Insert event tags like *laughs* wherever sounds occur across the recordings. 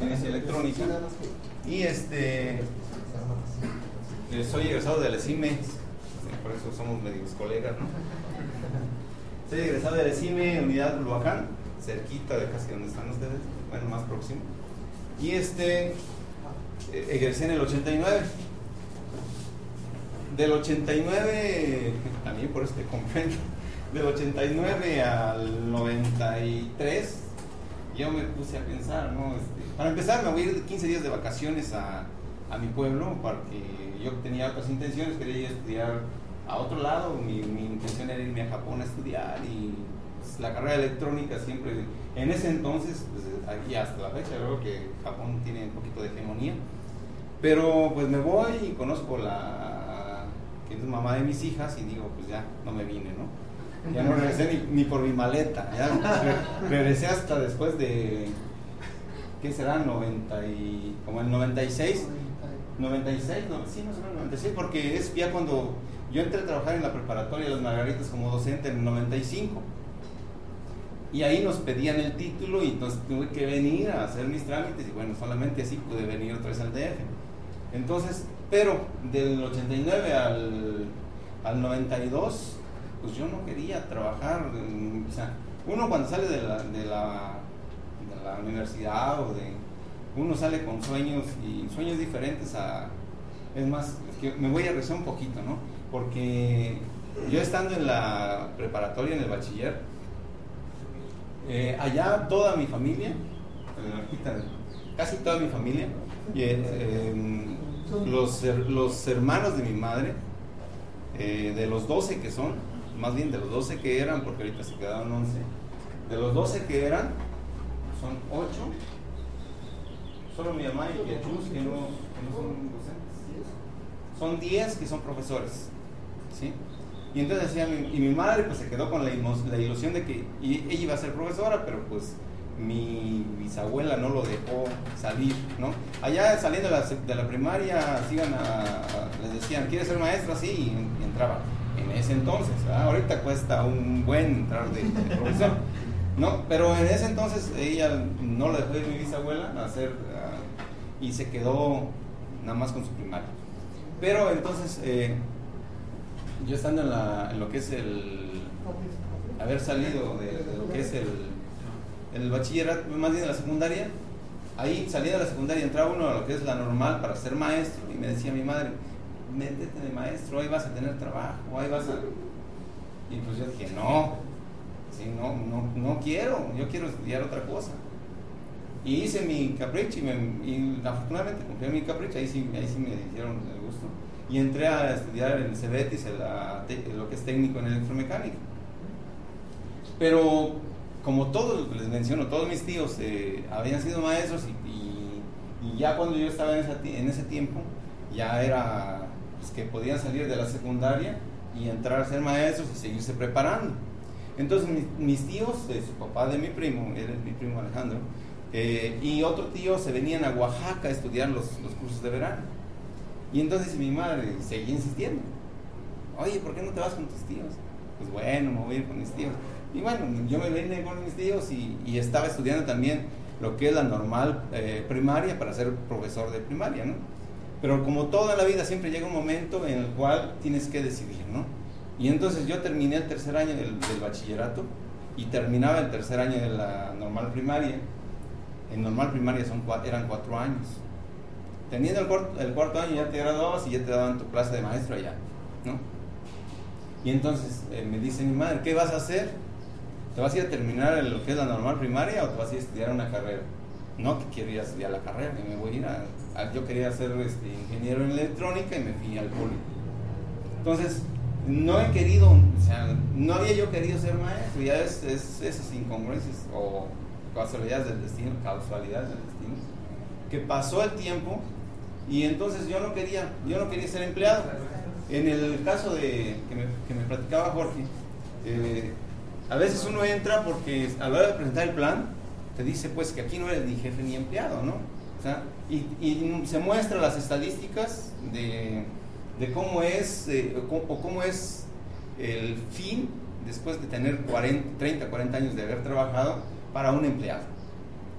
Electrónica. Y este, eh, soy egresado de la CIME, por eso somos medios colegas, ¿no? Soy egresado de la CIME, Unidad Bulhuacán, cerquita de casi donde están ustedes, bueno, más próximo. Y este, eh, egresé en el 89. Del 89, también por este comprendo, del 89 al 93, yo me puse a pensar, ¿no? Este, para empezar, me voy a ir 15 días de vacaciones a, a mi pueblo, porque yo tenía otras intenciones, quería ir a estudiar a otro lado, mi, intención era irme a Japón a estudiar y pues, la carrera electrónica siempre, en ese entonces, pues, y hasta la fecha, creo que Japón tiene un poquito de hegemonía, pero pues me voy y conozco la que es mamá de mis hijas y digo, pues ya, no me vine, ¿no? Ya no regresé ni, por mi maleta, regresé hasta después de, ¿qué será? 90 y, como el 96, 96, no, sí, no será 96, porque es ya cuando yo entré a trabajar en la preparatoria de las Margaritas como docente en el 95. Y ahí nos pedían el título y entonces tuve que venir a hacer mis trámites y bueno, solamente así pude venir otra vez al DF. Entonces, pero del 89 al, al 92, pues yo no quería trabajar. O sea, uno cuando sale de la, de la, de la universidad o de... Uno sale con sueños y sueños diferentes a... Es más, es que me voy a rezar un poquito, ¿no? Porque yo estando en la preparatoria, en el bachiller, eh, allá toda mi familia, casi toda mi familia, eh, em, los, los, hermanos de mi madre, eh, de los 12 que son, más bien de los 12 que eran, porque ahorita se quedaron 11, de los 12 que eran, son 8, solo mi mamá y Piachus que no, que no son docentes, son 10 que son profesores, ¿sí? Y entonces decía, y mi madre pues se quedó con la, ilusión de que ella iba a ser profesora, pero pues mi bisabuela no lo dejó salir, ¿no? Allá saliendo de la, de la primaria, sigan a, les decían, ¿quieres ser maestra? Sí, y, entraba. Ese entonces, ahorita cuesta un buen entrar de, profesor, ¿no? Pero en ese entonces ella no la dejó ir mi bisabuela a hacer, y se quedó nada más con su primaria. Pero entonces, eh, yo estando en, la, en, lo que es el haber salido de, lo que es el, el bachillerato, más bien de la secundaria, ahí salía de la secundaria, entraba uno a lo que es la normal para ser maestro y me decía mi madre, métete de maestro, ahí vas a tener trabajo, ahí vas a... Y pues yo dije, no, sí, no, no, no quiero, yo quiero estudiar otra cosa. Y hice mi capricho y, me, y afortunadamente cumplí mi capricho, ahí sí, ahí sí me hicieron el gusto y entré a estudiar en el CEBETIS, lo que es técnico en electromecánica. Pero como todos, les menciono, todos mis tíos eh, habían sido maestros y, ya cuando yo estaba en, ese tiempo, ya era pues, que podían salir de la secundaria y entrar a ser maestros y seguirse preparando. Entonces mis, tíos, su papá de mi primo, él es mi primo Alejandro, eh, y otro tío se venían a Oaxaca a estudiar los cursos de verano. Y entonces mi madre seguía insistiendo. Oye, ¿por qué no te vas con tus tíos? Pues bueno, me voy a ir con mis tíos. Y bueno, yo me vine con mis tíos y, y estaba estudiando también lo que es la normal eh, primaria para ser profesor de primaria, ¿no? Pero como toda la vida siempre llega un momento en el cual tienes que decidir, ¿no? Y entonces yo terminé el tercer año del, del bachillerato y terminaba el tercer año de la normal primaria. En normal primaria son, eran cuatro años teniendo el cuarto, el cuarto, año ya te graduabas y ya te daban tu clase de maestro allá, ¿no? Y entonces eh, me dice mi madre, ¿qué vas a hacer? ¿Te vas a ir a terminar lo que es la normal primaria o te vas a ir a estudiar una carrera? No, que quiero ir a estudiar la carrera, y me voy a ir a, yo quería ser este, ingeniero en electrónica y me fui al poli. Entonces, no he querido, o sea, no había yo querido ser maestro, ya es, es esas incongruencias o casualidades del destino, casualidades del destino, que pasó el tiempo y entonces yo no quería, yo no quería ser empleado. En el caso de que me, que me platicaba Jorge, eh, a veces uno entra porque a la hora de presentar el plan, te dice pues que aquí no eres ni jefe ni empleado, ¿no? O sea, y, y, se muestra las estadísticas de, de cómo es eh, o cómo es el fin después de tener 40, 30, 40 años de haber trabajado para un empleado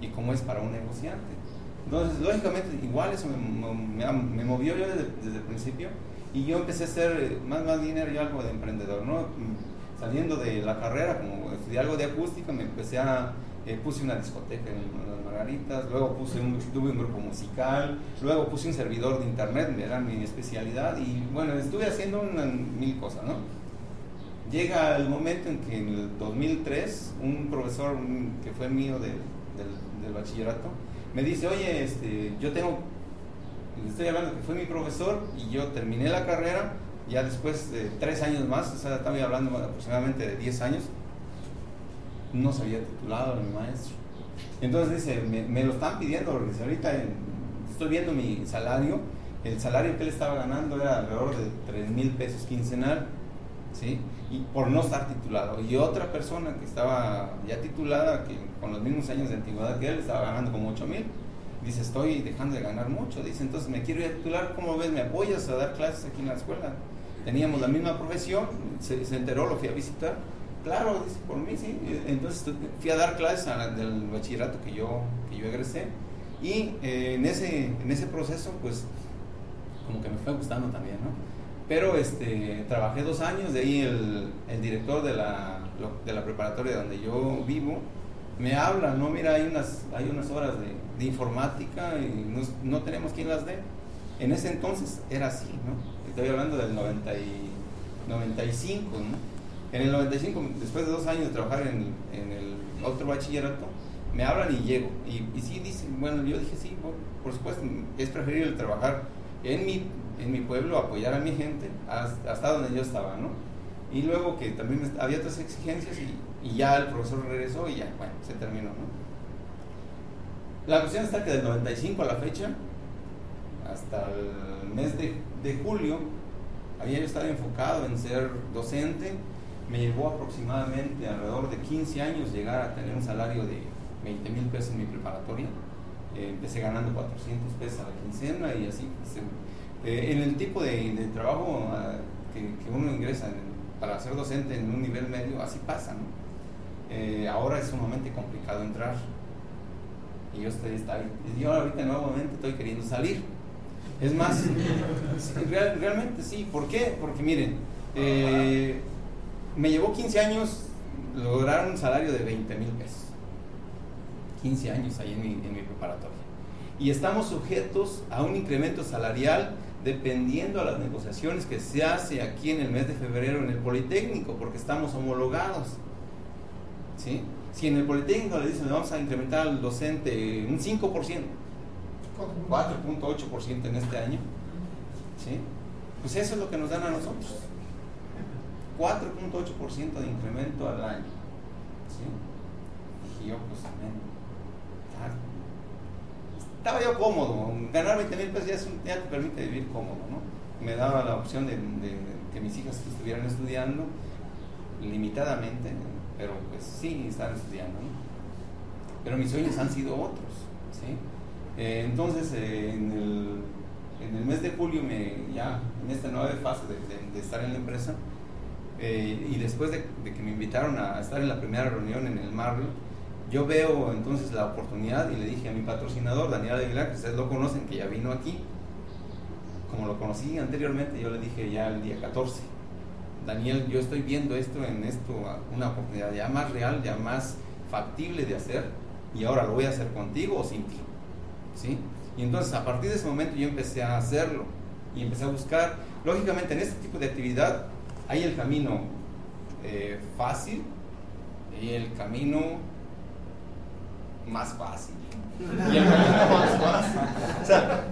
y cómo es para un negociante. Entonces, lógicamente, igual eso me, me, movió yo desde, desde, el principio y yo empecé a hacer eh, más, más dinero y algo de emprendedor, ¿no? Mm, saliendo de la carrera, como estudié algo de acústica, me empecé a, eh, puse una discoteca en las Margaritas, luego puse un, tuve un grupo musical, luego puse un servidor de internet, era mi especialidad y bueno, estuve haciendo mil cosas, ¿no? Llega el momento en que en el 2003 un profesor que fue mío del, del bachillerato, me dice, oye, este, yo tengo, estoy hablando que fue mi profesor y yo terminé la carrera, ya después de tres años más, o sea, estaba hablando aproximadamente de 10 años, no se había titulado mi maestro. Entonces dice, me, lo están pidiendo, porque ahorita estoy viendo mi salario, el salario que él estaba ganando era alrededor de 3 mil pesos quincenal, ¿sí? Y por no estar titulado. Y otra persona que estaba ya titulada, que con los mismos años de antigüedad que él, estaba ganando como 8 mil. Dice, estoy dejando de ganar mucho. Dice, entonces me quiero ir a titular, ¿cómo ves? ¿Me apoyas a dar clases aquí en la escuela? Teníamos la misma profesión, se, enteró, lo fui a visitar. Claro, dice, por mí sí. Entonces fui a dar clases del bachillerato que yo, que yo egresé. Y eh, en, ese, en ese proceso, pues, como que me fue gustando también, ¿no? Pero este, trabajé dos años, de ahí el, el director de la, de la preparatoria donde yo vivo, me habla, no, mira, hay unas, hay unas horas de, de informática y no, no, tenemos quien las dé. En ese entonces era así, ¿no? Estoy hablando del 90 y, 95, ¿no? En el 95, después de dos años de trabajar en, el otro bachillerato, me hablan y llego. Y, sí, dicen, bueno, yo dije, sí, por, supuesto, es preferible trabajar en mi, pueblo, apoyar a mi gente, hasta, donde yo estaba, ¿no? Y luego que también había otras exigencias y y ya el profesor regresó y ya, bueno, se terminó, ¿no? La cuestión está que del 95 a la fecha, hasta el mes de, de julio, había yo estado enfocado en ser docente, me llevó aproximadamente alrededor de 15 años llegar a tener un salario de 20 mil pesos en mi preparatoria. Eh, empecé ganando 400 pesos a la quincena y así. Eh, en el tipo de, trabajo ah, que, uno ingresa para ser docente en un nivel medio, así pasa, ¿no? Eh, ahora es sumamente complicado entrar. Y yo, estoy, yo ahorita nuevamente estoy queriendo salir. Es más, *laughs* realmente sí. ¿Por qué? Porque miren, eh, me llevó 15 años lograr un salario de 20 mil pesos. 15 años ahí en mi, en mi preparatoria. Y estamos sujetos a un incremento salarial dependiendo a las negociaciones que se hace aquí en el mes de febrero en el Politécnico, porque estamos homologados. ¿sí? Si en el Politécnico le dicen, vamos a incrementar al docente un 5%, 4.8% en este año, ¿sí? Pues eso es lo que nos dan a nosotros. 4.8% de incremento al año. ¿sí? Y yo, pues, estaba yo cómodo. Ganar 20 mil pesos ya, te permite vivir cómodo, ¿no? Me daba la opción de, que mis hijas estuvieran estudiando limitadamente, pero pues sí, están estudiando, Pero mis sueños han sido otros, ¿sí? Eh, entonces, eh, en, el, en, el, mes de julio, me, ya en esta nueva fase de, estar en la empresa, eh, y después de, que me invitaron a estar en la primera reunión en el Marriott, yo veo entonces la oportunidad y le dije a mi patrocinador, Daniel Aguilar, que ustedes lo conocen, que ya vino aquí, como lo conocí anteriormente, yo le dije ya el día 14 Daniel, yo estoy viendo esto en esto una oportunidad ya más real, ya más factible de hacer, y ahora lo voy a hacer contigo o sin ti. ¿Sí? Y entonces a partir de ese momento yo empecé a hacerlo y empecé a buscar, lógicamente en este tipo de actividad hay el camino eh, fácil y el camino más fácil. Y el camino *laughs* más fácil. O sea,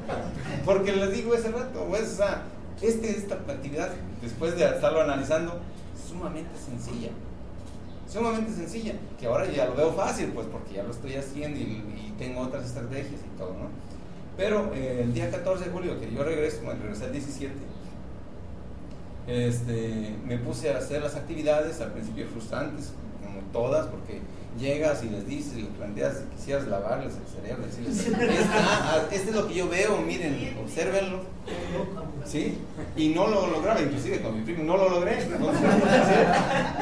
porque les digo ese rato, pues, o sea, este, esta actividad, después de estarlo analizando, sumamente sencilla. Sumamente sencilla, que ahora ya lo veo fácil, pues porque ya lo estoy haciendo y, tengo otras estrategias y todo, ¿no? Pero eh, el día 14 de julio, que yo regreso, bueno, regresé el 17, este, me puse a hacer las actividades, al principio frustrantes, como todas, porque llegas y les dices, les planteas si quisieras lavarles el cerebro, decirles, este es lo que yo veo, miren, observenlo. ¿Sí? Y no lo lograba, inclusive con mi primo, no lo logré,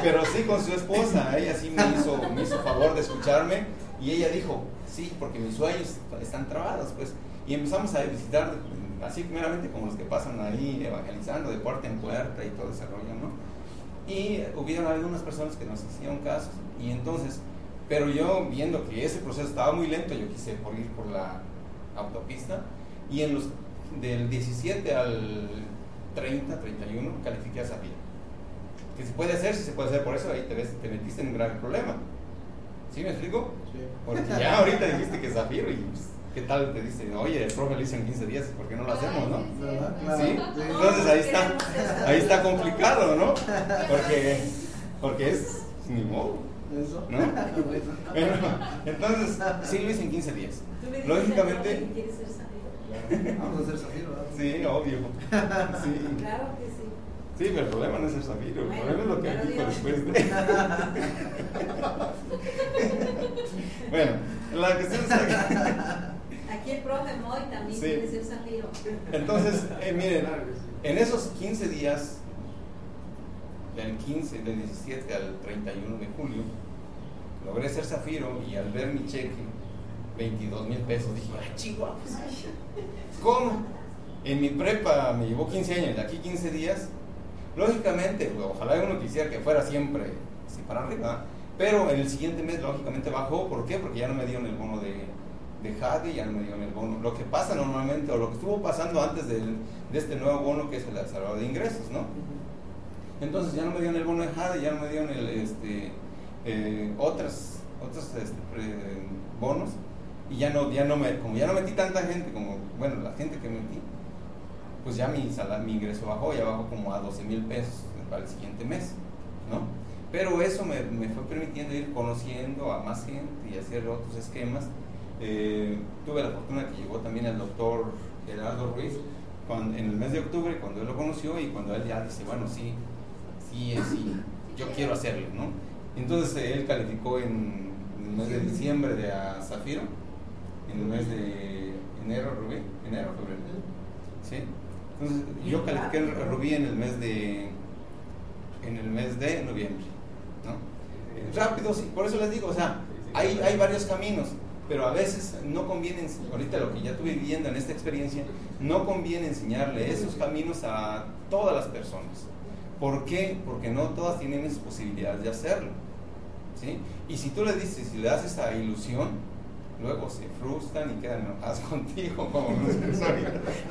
pero sí con su esposa, ella sí me hizo, me hizo favor de escucharme Y ella dijo, sí, porque mis sueños están trabados, pues. Y empezamos a visitar, así primeramente como los que pasan ahí evangelizando de puerta en puerta y todo ese rollo, ¿no? Y hubieron algunas personas que nos hicieron caso. Y entonces, pero yo viendo que ese proceso estaba muy lento, yo quise por ir por la autopista. Y en los del 17 al 30, 31, califiqué a Zafiro. Que se puede hacer, si se puede hacer, por eso ahí te, ves, te metiste en un gran problema. ¿Sí me explico? Sí. Porque *laughs* ya ahorita dijiste que Zafiro y pues, ¿qué tal te dice? Oye, el profe lo hizo en 15 días, ¿por qué no lo hacemos, no? ¿Sí? Entonces ahí está, ahí está complicado, ¿no? Porque, porque es ni modo. Eso. ¿No? entonces, sí lo hice en 15 días. Lógicamente. Vamos a hacer Zafiro. Sí, obvio. Sí. Claro que sí. Sí, pero el problema no es el Zafiro, el problema es lo que dijo después de. *laughs* bueno, la cuestión es Aquí el profe Moy también quiere ser Zafiro. Entonces, *laughs* eh, miren, en esos 15 días, del 15, del 17 al 31 de julio, logré ser Zafiro y al ver mi cheque, 22 mil pesos, dije, ¡ay, chihuahua! *laughs* ¿Cómo? En mi prepa me llevó 15 años, de aquí 15 días. Lógicamente, pues, ojalá uno quisiera que fuera siempre así para arriba, pero en el siguiente mes, lógicamente, bajó. ¿Por qué? Porque ya no me dieron el bono de, de JADE, ya no me dieron el bono. Lo que pasa normalmente, o lo que estuvo pasando antes de este nuevo bono, que es el salvador de ingresos, ¿no? Entonces ya no me dieron el bono de JADE, ya no me dieron el, este, eh, otras, otros este, bonos y ya no, ya no me, como ya no metí tanta gente, como, bueno, la gente que metí, pues ya mi, mi ingreso bajó, ya bajó como a 12 mil pesos para el siguiente mes, ¿no? Pero eso me, me, fue permitiendo ir conociendo a más gente y hacer otros esquemas. Eh, tuve la fortuna que llegó también el doctor Gerardo Ruiz cuando, en el mes de octubre, cuando él lo conoció y cuando él ya dice, bueno, sí, sí, sí, yo quiero hacerlo, ¿no? Entonces él calificó en, el mes de diciembre de a Zafiro en el mes de enero, Rubí, enero, febrero. ¿Sí? Entonces, yo califiqué el Rubí en el mes de en el mes de noviembre. ¿no? Rápido, sí, por eso les digo, o sea, hay, hay varios caminos, pero a veces no conviene, ahorita lo que ya estuve viviendo en esta experiencia, no conviene enseñarle esos caminos a todas las personas. ¿Por qué? Porque no todas tienen esa posibilidad de hacerlo. ¿sí? Y si tú le dices, si le das esa ilusión, luego se frustran y quedan enojados *laughs* contigo como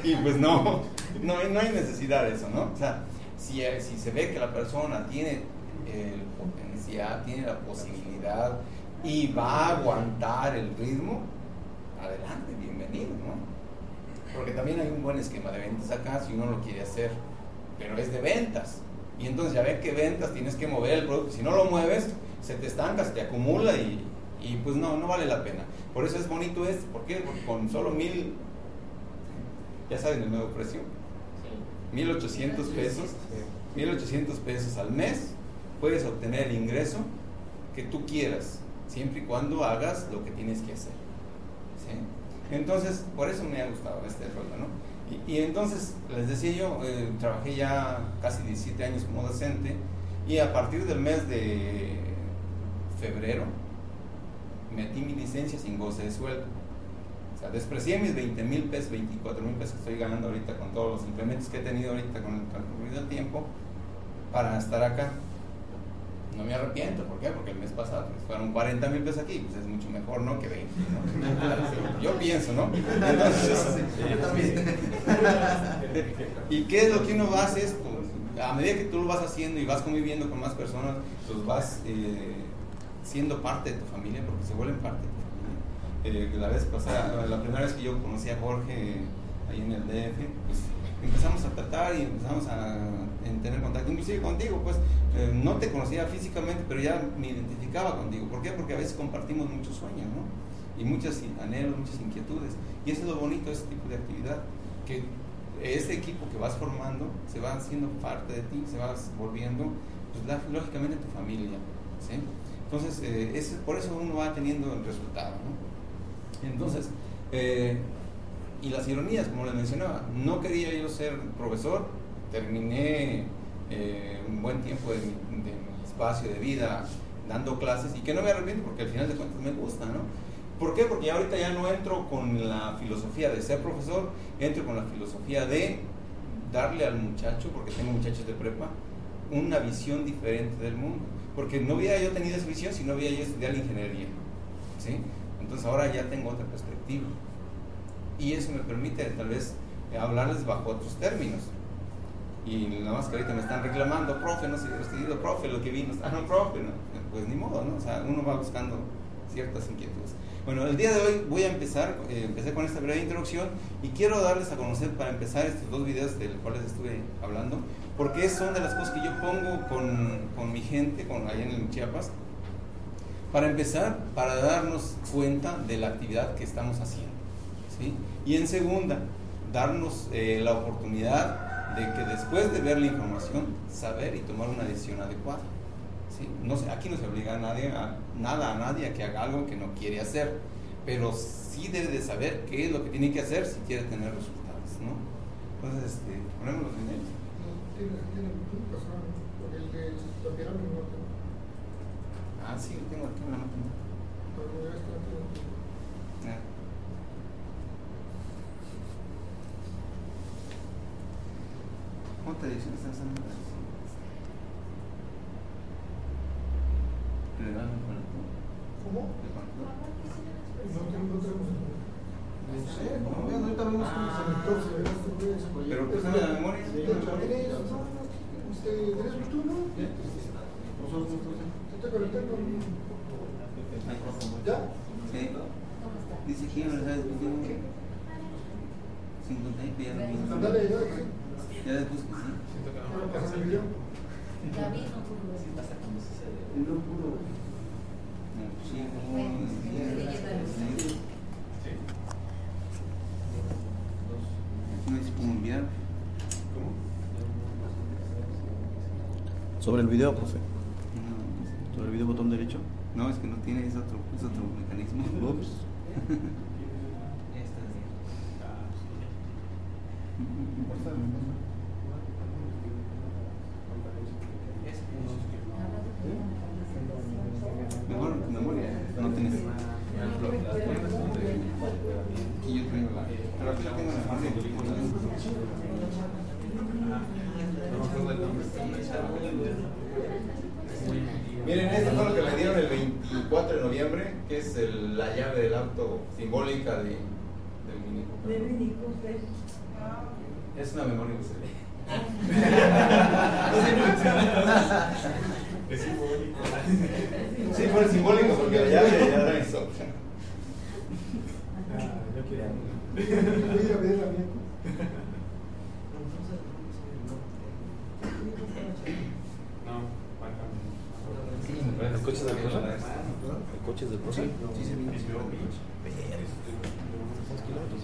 Y pues no, no, no hay necesidad de eso, ¿no? O sea, si, si se ve que la persona tiene el potencial, tiene la posibilidad y va a aguantar el ritmo, adelante, bienvenido, ¿no? Porque también hay un buen esquema de ventas acá si uno lo quiere hacer, pero es de ventas. Y entonces ya ven que ventas tienes que mover el producto. Si no lo mueves, se te estanca, se te acumula y, y pues no, no vale la pena. Por eso es bonito esto, ¿por qué? Porque con solo mil, ya saben el nuevo precio, mil ochocientos pesos, mil ochocientos pesos al mes, puedes obtener el ingreso que tú quieras, siempre y cuando hagas lo que tienes que hacer. Entonces, por eso me ha gustado este rollo, ¿no? Y, entonces, les decía yo, eh, trabajé ya casi 17 años como docente y a partir del mes de febrero, metí mi licencia sin goce de sueldo. O sea, desprecié mis 20 mil pesos, 24 mil pesos que estoy ganando ahorita con todos los implementos que he tenido ahorita con el transcurrido del tiempo para estar acá. No me arrepiento, ¿por qué? Porque el mes pasado pues, fueron 40 mil pesos aquí, pues es mucho mejor, ¿no? Que 20, ¿no? *laughs* Yo pienso, ¿no? Entonces, yo también. *laughs* ¿Y qué es lo que uno va a hacer? Pues, a medida que tú lo vas haciendo y vas conviviendo con más personas, pues vas... Eh, siendo parte de tu familia, porque se vuelven parte de tu familia. Eh, la vez pasada, la primera vez que yo conocí a Jorge ahí en el DF, pues empezamos a tratar y empezamos a tener contacto, inclusive contigo, pues eh, no te conocía físicamente, pero ya me identificaba contigo. ¿Por qué? Porque a veces compartimos muchos sueños, ¿no? Y muchos anhelos, muchas inquietudes. Y eso es lo bonito de este tipo de actividad, que ese equipo que vas formando se va haciendo parte de ti, se va volviendo, pues lógicamente tu familia, ¿sí? Entonces, eh, por eso uno va teniendo el resultado. ¿no? Entonces, eh, y las ironías, como les mencionaba, no quería yo ser profesor, terminé eh, un buen tiempo de mi, espacio de vida dando clases y que no me arrepiento porque al final de cuentas me gusta, ¿no? ¿Por qué? Porque ahorita ya no entro con la filosofía de ser profesor, entro con la filosofía de darle al muchacho, porque tengo muchachos de prepa, una visión diferente del mundo. Porque no hubiera yo tenido esa visión si no hubiera yo estudiado ingeniería. ¿sí? Entonces ahora ya tengo otra perspectiva. Y eso me permite tal vez hablarles bajo otros términos. Y nada más que ahorita me están reclamando, profe, no sé, estudiado, profe, lo que vino, ah, no, profe, no. pues ni modo, ¿no? O sea, uno va buscando ciertas inquietudes. Bueno, el día de hoy voy a empezar, eh, empecé con esta breve introducción y quiero darles a conocer para empezar estos dos videos de los cuales estuve hablando, porque son de las cosas que yo pongo con, con mi gente, con allá en Chiapas, para empezar, para darnos cuenta de la actividad que estamos haciendo. ¿Sí? Y en segunda, darnos eh, la oportunidad de que después de ver la información, saber y tomar una decisión adecuada. ¿sí? No, aquí no se obliga a nadie a, nada a nadie a que haga algo que no quiere hacer, pero sí debe de saber qué es lo que tiene que hacer si quiere tener resultados. ¿no? Entonces, este, ponemos los dinero. Ah, sí, lo tengo aquí en la máquina. ¿Cuántas ediciones estás haciendo? ¿Le dan el? ¿Cómo? No tengo, no tenemos No sé, no, vean, ahorita vemos cómo se este. Pero pues de la memoria. Sí, pero tienes, no, no, usted, ¿tienes Bluetooth, no? Nosotros, ¿Tú te conectas con...? ¿Ya? Sí. Dice aquí en la video 50 y ya no. Ándale, ya. Ya después que sí. ¿Ahora pasas el video? David no pudo. No pudo. No, Sí, como Bueno, unos sí, días. sí, sí. Sí. Aquí no dice cómo enviar. Sobre el video, profe. No, Sobre el video botón derecho. No, es que no tiene, es otro, es otro mecanismo. Ups. *laughs* Mejor memoria, no tienes. Y yo tengo la. Pero aquí la tengo en la parte Miren, esto fue lo que me dieron el 24 de noviembre, que es el- la llave del auto simbólica de, del Mini Cooper. De Mini Cooper. Es una memoria USB. *laughs* Es simbólico. Sí, fue simbólico porque la llave ya era eso. Yo quiero. Voy a ir a ver la mía. No, ¿El coche del profe? ¿El coche es del profe? Sí, se vino. ¿Cuántos kilómetros?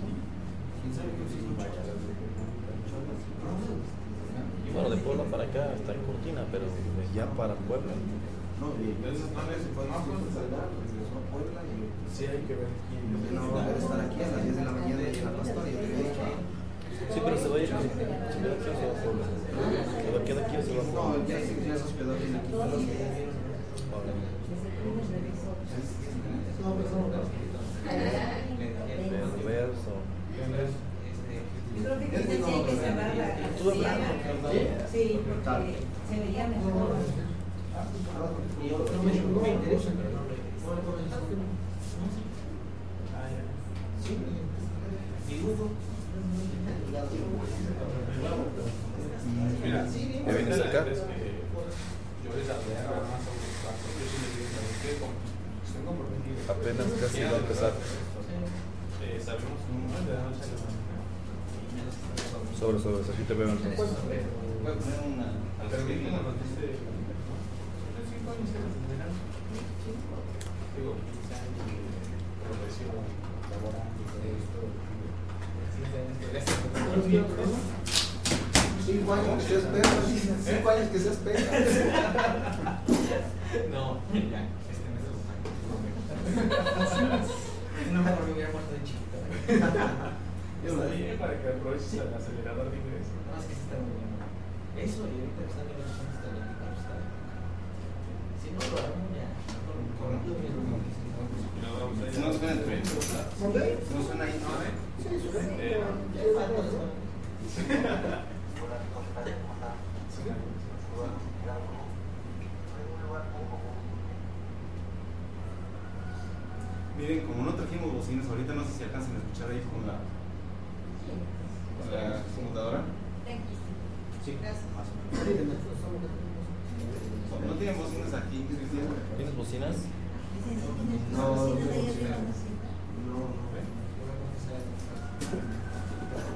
Bueno, de Puebla para acá está en Cortina, pero ya para Puebla. Sí, hay que ver quién. No va a estar aquí a las 10 de la mañana y en la pastoria. Sí, pero se va a ir. ¿Se queda aquí o se va a Puebla? ¿Se va a quedar aquí o se va a No, Puebla? ya dice que ya se hospedó aquí en aquí. No, pero no. El universo. Yo creo que quizás sí hay que cerrar la Estuve hablando, casilla. Sí, porque se vería mejor. Y yo no me no me interesa. Sí. Dibujo. Mira, ¿Me vienes acá? Yo desarrollé más sobre cuatro. Yo sí les digo, ¿sabes qué? Como estoy comprometido. Apenas casi va a empezar. Eh, Sabemos un de la noche a la mañana. Sobre, sobre, así te. Voy a poner una. al Pero escribir bien, una nos dice. Unos cinco años se las tendrán. Digo, 15 años de profesión laboral, de esto. 15 años que gracias por Cinco años que se espera. Cinco años que se espera. No, ya, este mes lo saco. No me hubiera muerto de chiquito. Está bien para que aproveches el acelerador de ingreso. No, es que sí está muy bueno. Eso y ahorita están en está. Si no lo hago, ya. No suena entre ¿Dónde? No suena ahí, suena. Eh. Miren, como no trajimos bocinas, ahorita no sé si alcanzan a escuchar ahí con la, con la computadora. Sí. Gracias. Sí, de nuestro solo que tenemos. ¿No tienen bocinas aquí, Cristian? ¿Tienes bocinas? No, no,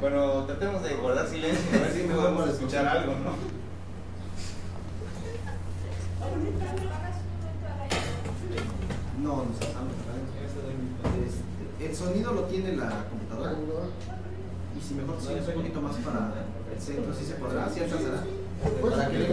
Bueno, tratemos de guardar silencio, a ver si podemos escuchar algo, ¿no? No, no está. Este, el sonido lo tiene la computadora. Y si mejor si es un poquito más para el centro, sí se podrá, sí alcanzará. Para que le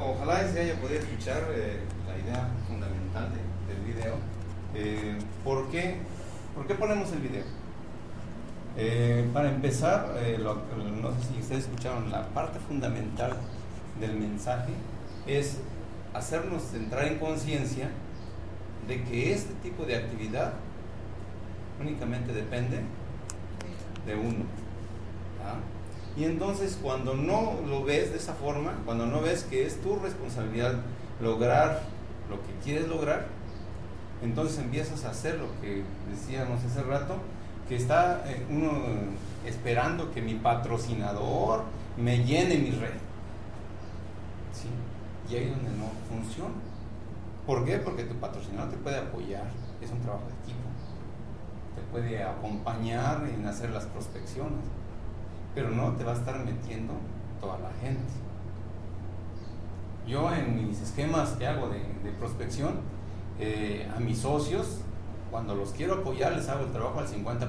Ojalá se haya podido escuchar eh, la idea fundamental de- del video. Eh, ¿por, qué, ¿Por qué ponemos el video? Eh, para empezar, no sé si ustedes escucharon, la parte fundamental del mensaje es hacernos entrar en conciencia de que este tipo de actividad únicamente depende de uno. ¿ah? Y entonces cuando no lo ves de esa forma, cuando no ves que es tu responsabilidad lograr lo que quieres lograr, entonces empiezas a hacer lo que decíamos hace rato, que está eh, uno esperando que mi patrocinador me llene mi red. ¿Sí? Y ahí es donde no funciona. ¿Por qué? Porque tu patrocinador te puede apoyar, es un trabajo de equipo, te puede acompañar en hacer las prospecciones, pero no te va a estar metiendo toda la gente. Yo en mis esquemas que hago de, de prospección, eh, a mis socios, cuando los quiero apoyar, les hago el trabajo al 50%.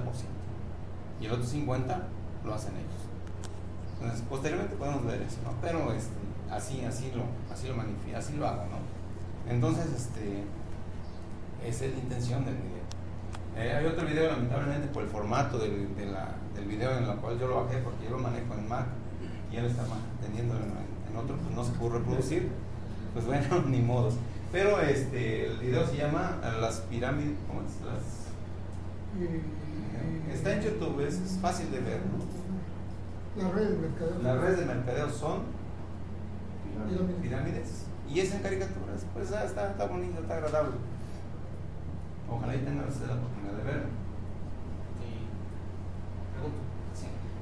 Y el otro 50% lo hacen ellos. Entonces, posteriormente podemos ver eso, ¿no? Pero este, así, así lo, así lo manifiesto, así lo hago, ¿no? Entonces, este, esa es la intención del video. Eh, hay otro video, lamentablemente, por el formato de la- del video en el cual yo lo bajé, porque yo lo manejo en Mac y él está teniéndolo en, en otro, pues no se pudo reproducir. Pues bueno, *laughs* ni modos. Pero este, el video se llama Las pirámides, ¿cómo es? Las, Y- está en YouTube, es, es fácil de ver, ¿no? Las redes de mercadeo. Las redes de mercadeo son Pirámides. pirámides y es en caricaturas, pues ah, está, está bonito, está agradable. Ojalá y tengan ustedes la oportunidad de verlo. Y pregunto,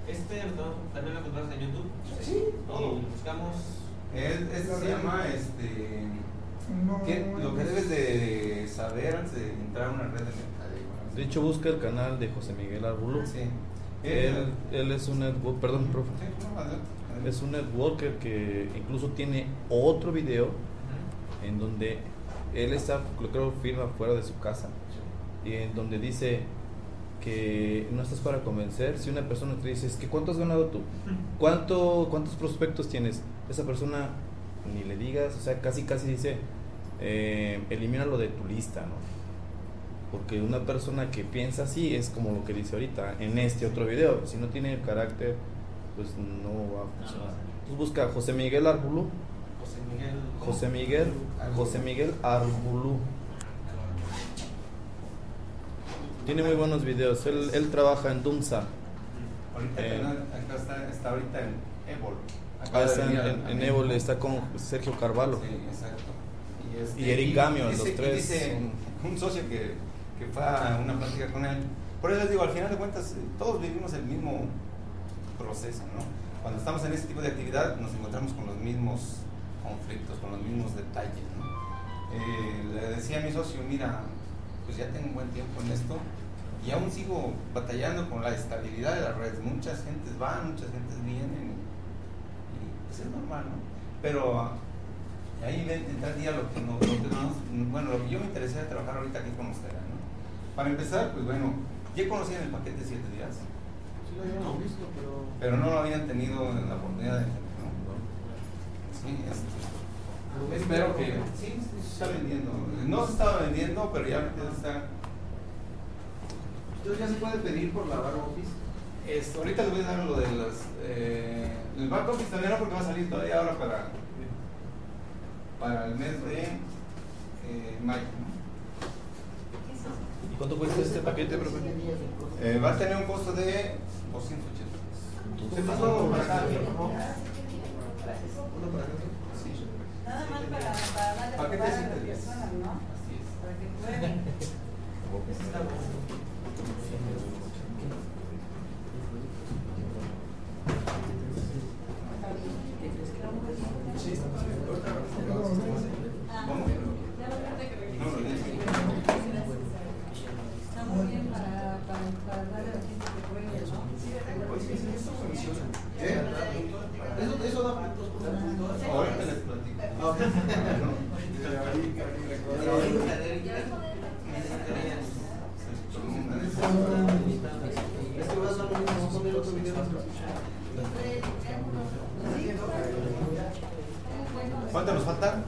¿este no, también lo encontramos en YouTube? Sí. Todo. Y buscamos... Es- Este se llama este, No, ¿qué- lo que es- debes de saber antes de entrar a una red de mercadeo. De hecho, busca el canal de José Miguel Arbulo. sí. Él, él es un network, perdón, profe. Sí, no, adelante, adelante. Es un networker que incluso tiene otro video en donde él está, lo creo, firma fuera de su casa y en donde dice que no estás para convencer. Si una persona te dice, es que ¿cuánto has ganado tú? ¿Cuánto, ¿Cuántos prospectos tienes? Esa persona ni le digas, o sea, casi casi dice, eh, elimínalo de tu lista, ¿no? Porque una persona que piensa así es como lo que dice ahorita en este otro video. Si no tiene carácter, pues no va a funcionar. Tú busca José Miguel Arbulú. José Miguel. José Miguel, José Miguel Arbulú. Tiene muy buenos videos. Él, él trabaja en Dumsa. Ahorita Eh. acá está, está ahorita en. Acaba Ah, está en, en, en. Évole, está con Sergio Carvalho. Sí, exacto. Y, este, Y Eric Gamio, los tres Dice *laughs* un socio que, que fue a una plática con él. Por eso les digo, al final de cuentas, eh, todos vivimos el mismo proceso, ¿no? Cuando estamos en este tipo de actividad, nos encontramos con los mismos conflictos, con los mismos detalles, ¿no? Eh, le decía a mi socio, mira, pues ya tengo un buen tiempo en esto y aún sigo batallando con la estabilidad de las redes. Muchas gentes van, muchas gentes vienen y pues es normal, ¿no? Pero ah, ahí ven- entra el día lo que, no, lo que nos- bueno, lo que yo me interesé de trabajar ahorita aquí con ustedes, ¿no? Para empezar, pues bueno, ya conocían el paquete de 7 días, Sí lo habíamos visto, pero... pero no lo habían tenido la oportunidad de ¿no? Sí, este, espero que sí, se está vendiendo. No se estaba vendiendo, pero ya está. Entonces ya se puede pedir por la barra office. Esto, ahorita les voy a dar lo de las. Eh, el back office también no, porque va a salir todavía ahora para, para el mes de eh, mayo. ¿Y cuánto cuesta este paquete, profe? Eh, va a tener un costo de 280 Te pesos. paso para acá. Uno para acá. Nada más para, para darle Paquete lugar a siete las días. personas, ¿no? Así es. Para que. Ah, ¿Cómo? ya lo viste que No, no, no. Está muy bien para, para, para darle a la gente que pruebe, ¿no? ¿Eh? Eso, eso da puntos por puntos. Ahorita les platico. Ah, ok. Es que vas a dar lo mismo con el otro video. ¿Cuánto nos falta?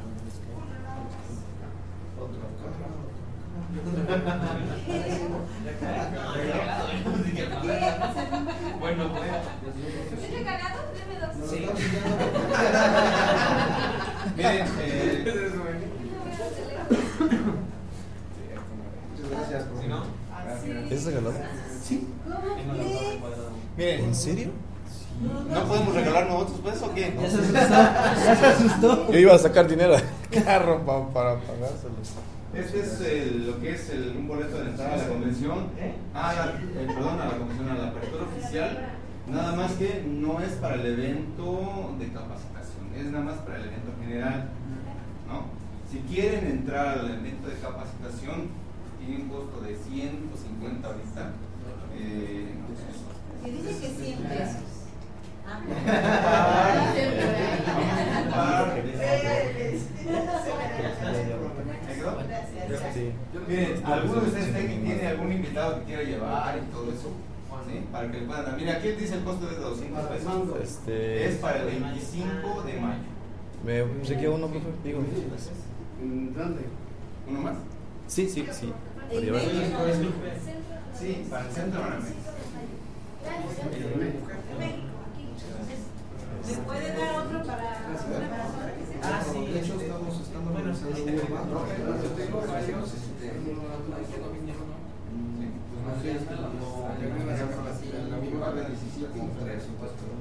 Bueno, pues. ¿Tiene cagado? Deme dos. Nos estamos siguiendo. Miren, eh, Muchas gracias, por Si no, ¿Es regalado? ¿Cómo crees? miren, ¿En serio? ¿no podemos regalar nosotros pues o qué? Ya se asustó, ya se iba a sacar dinero del *laughs* carro pa- para pagárselos. Este es el- lo que es el, un boleto de entrada a la convención, a la, eh, perdón, a la convención, a la apertura oficial, nada más que no es para el evento de capacitación, es nada más para el evento general, ¿no? Si quieren entrar al evento de capacitación, tiene un costo de 150 ahorita. Eh, Que dice que 100 pesos. Sí. Miren, ¿alguno de ustedes tiene, tiene algún invitado que quiera llevar y todo eso? ¿Sí? Para que le puedan dar. Mira, aquí dice el costo de 200 pesos. Este. Es para el 25 de mayo. ¿Me obsequia uno, profe? Digo. ¿Dónde? ¿Uno más? Sí, sí, sí. Para llevar. Sí, para el centro de México. ¿Me puede dar otro para una persona que se Ah, sí. De hecho, estamos, estamos formato. Yo tengo varios. No sé, la- misma de 17 y tres, pero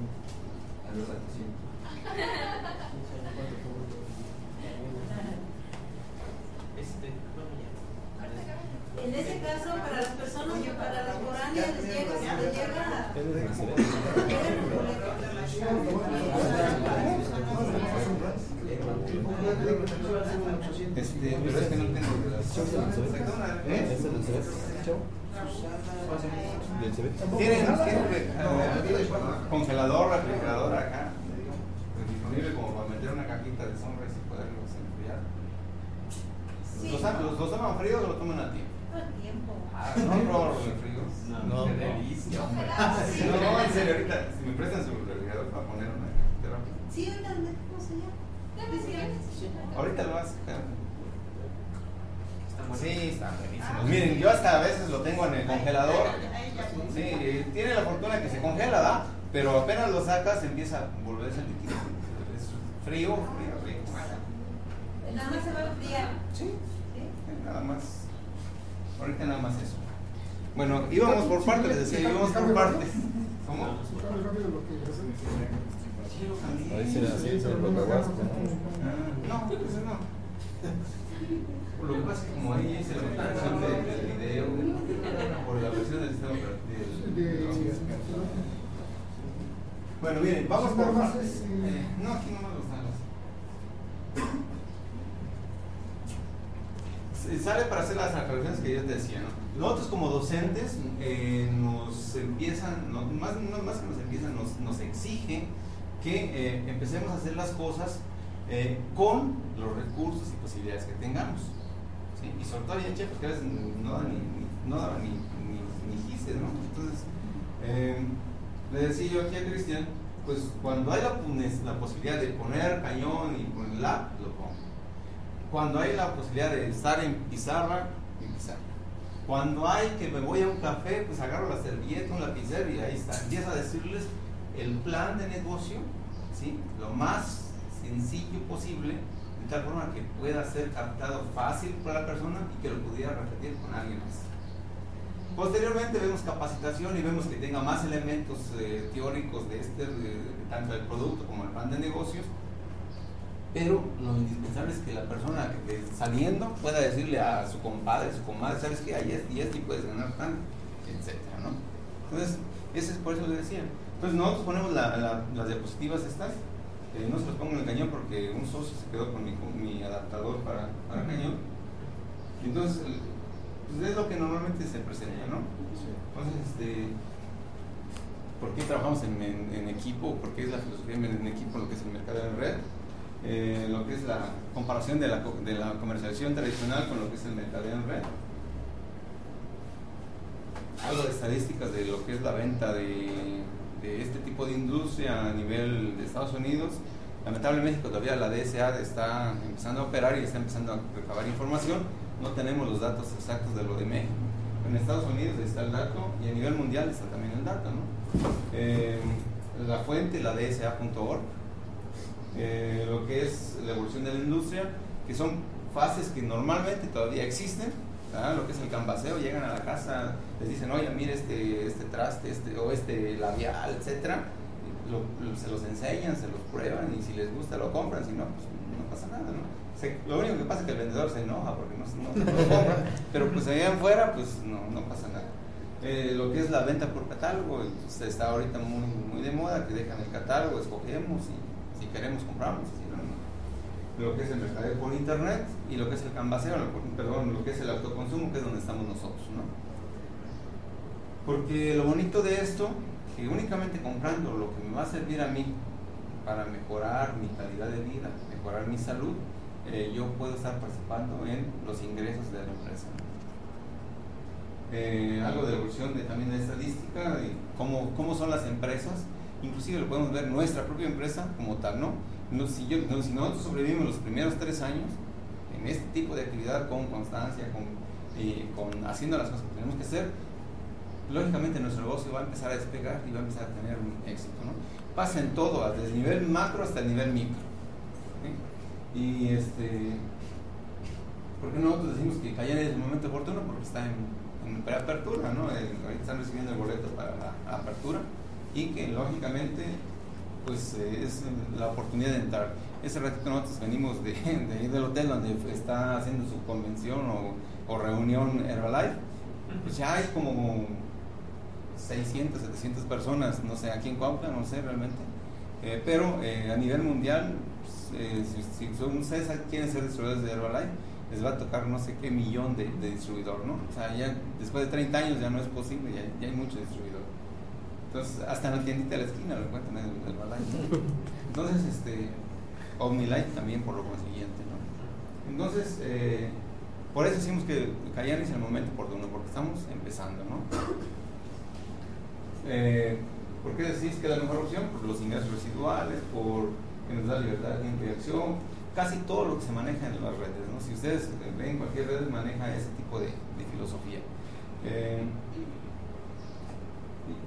a los anticipados. En ese caso, para las personas que para las foráneas les llega, les llega. ¿Es de excelente? Este, pero es que no tengo relación. ¿Eh? ¿Tienen, tienen eh, congelador, refrigerador acá? Disponible como para meter una cajita de sombras y poderlos enfriar. ¿Los, los, los toman fríos o los toman a tiempo? Todo el tiempo. Ah, no, no, los fríos. No, qué no. delicia, hombre. Sí. No, en serio, ahorita, si me prestan su refrigerador para poner una terapia. Sí, ahorita ¿cómo se llama? Ahorita lo vas a Está. Sí, están buenísimos. Miren, yo hasta a veces lo tengo en el congelador. Sí, eh, tiene la fortuna que se congela, ¿verdad? Pero apenas lo sacas empieza a volverse líquido. Es frío, frío, frío. Nada más se va a enfriar. Sí, nada más. Ahorita nada más eso. Bueno, íbamos por partes, les decía, íbamos por partes. ¿Cómo? Ah, No, pues no. Lo que pasa es que como ahí hice la versión de- del video, por la versión del sistema operativo. Bueno, miren, vamos por partes. es, Eh, eh, no, aquí nomás los. Se- Sale para hacer las aclaraciones que yo te decía, ¿no? Nosotros como docentes eh, nos empiezan, no, más, no, más que nos empiezan, nos, nos exige que eh, empecemos a hacer las cosas eh, con los recursos y posibilidades que tengamos. ¿Sí? Y sobre todo en Chiapas, que a veces no daban ni, no ni, ni, ni gistes, ¿no? Entonces, eh, le decía yo aquí a Cristian, pues cuando hay la, la posibilidad de poner cañón y poner lap, lo pongo. Cuando hay la posibilidad de estar en pizarra, en pizarra. Cuando hay que me voy a un café, pues agarro la servilleta, un lapicero y ahí está. Empiezo a decirles el plan de negocio, ¿sí? Lo más sencillo posible, de tal forma que pueda ser captado fácil para la persona y que lo pudiera repetir con alguien más. Posteriormente vemos capacitación y vemos que tenga más elementos eh, teóricos de este, de- tanto el producto como el plan de negocios, pero lo indispensable es que la persona que, que saliendo pueda decirle a su compadre, a su comadre, ¿sabes? Hay esto y esto y puedes ganar tanto, etcétera, ¿no? Entonces, ese es por eso le decía. Entonces nosotros ponemos la- la- las diapositivas estas, eh, no se los pongo en el cañón porque un socio se quedó con mi, con mi adaptador para, para cañón. Y entonces, el- pues es lo que normalmente se presenta, ¿no? Entonces, este, ¿por qué trabajamos en, en- en equipo? ¿Por qué es la filosofía en, equipo lo que es el mercado en red? Eh, lo que es la comparación de la, de la comercialización tradicional con lo que es el mercadeo en red. Algo de estadísticas de lo que es la venta de, de este tipo de industria a nivel de Estados Unidos. Lamentablemente México todavía la DSA está empezando a operar y está empezando a recabar información. No tenemos los datos exactos de lo de México. En Estados Unidos está el dato y a nivel mundial está también el dato. ¿no? Eh, la fuente, la DSA.org, eh, lo que es la evolución de la industria, que son fases que normalmente todavía existen, lo que es el canvaseo, llegan a la casa, les dicen, oye, mire este, este traste, este, o este labial, etcétera, lo- lo- se los enseñan, se los prueban y si les gusta lo compran, si no, pues no pasa nada, ¿no? Se- lo único que pasa es que el vendedor se enoja porque no, no, no lo compra, *laughs* pero pues allá afuera, pues no, no pasa nada. Eh, lo que es la venta por catálogo, pues, está ahorita muy, muy de moda, que dejan el catálogo, escogemos y si queremos compramos, y Lo que es el mercadeo por internet y lo que es el canvaseo, perdón, lo que es el autoconsumo, que es donde estamos nosotros, ¿no? Porque lo bonito de esto, que únicamente comprando lo que me va a servir a mí para mejorar mi calidad de vida, mejorar mi salud, eh, yo puedo estar participando en los ingresos de la empresa. Eh, algo de la evolución de, también de estadística, y cómo, cómo son las empresas, inclusive lo podemos ver nuestra propia empresa como tal, ¿no? No, si, yo- no, si nosotros sobrevivimos los primeros tres años en este tipo de actividad con constancia, con, eh, con haciendo las cosas que tenemos que hacer, lógicamente nuestro negocio va a empezar a despegar y va a empezar a tener un éxito, ¿no? Pasa en todo, desde el nivel macro hasta el nivel micro. ¿sí? Y este, ¿por qué nosotros decimos que Cayenne es el momento oportuno? Porque está en, en preapertura, ¿no? El- están recibiendo el boleto para la apertura y que lógicamente pues eh, es la oportunidad de entrar. Ese ratito nosotros venimos de, *laughs* de del hotel donde está haciendo su convención o, o reunión Herbalife, pues ya hay como 600, 700 personas, no sé, aquí en Cuautla, no sé realmente, Eh, pero eh, a nivel mundial, pues, eh, si, si son- ustedes quieren ser distribuidores de Herbalife, les va a tocar no sé qué millón de, de distribuidor, ¿no? O sea, ya después de 30 años ya no es posible, ya, ya hay mucho distribuidor. Entonces, hasta en la tiendita de la esquina lo encuentran el, el Herbalife. *laughs* Entonces, este, OmniLife también por lo consiguiente, ¿no? Entonces, eh, por eso decimos que Cayenne es el momento oportuno, porque estamos empezando, ¿no? Eh, ¿Por qué decís que es la mejor opción? Por los ingresos residuales, por que nos da libertad de tiempo y acción, casi todo lo que se maneja en las redes, ¿no? Si ustedes ven cualquier red maneja ese tipo de, de filosofía. Eh,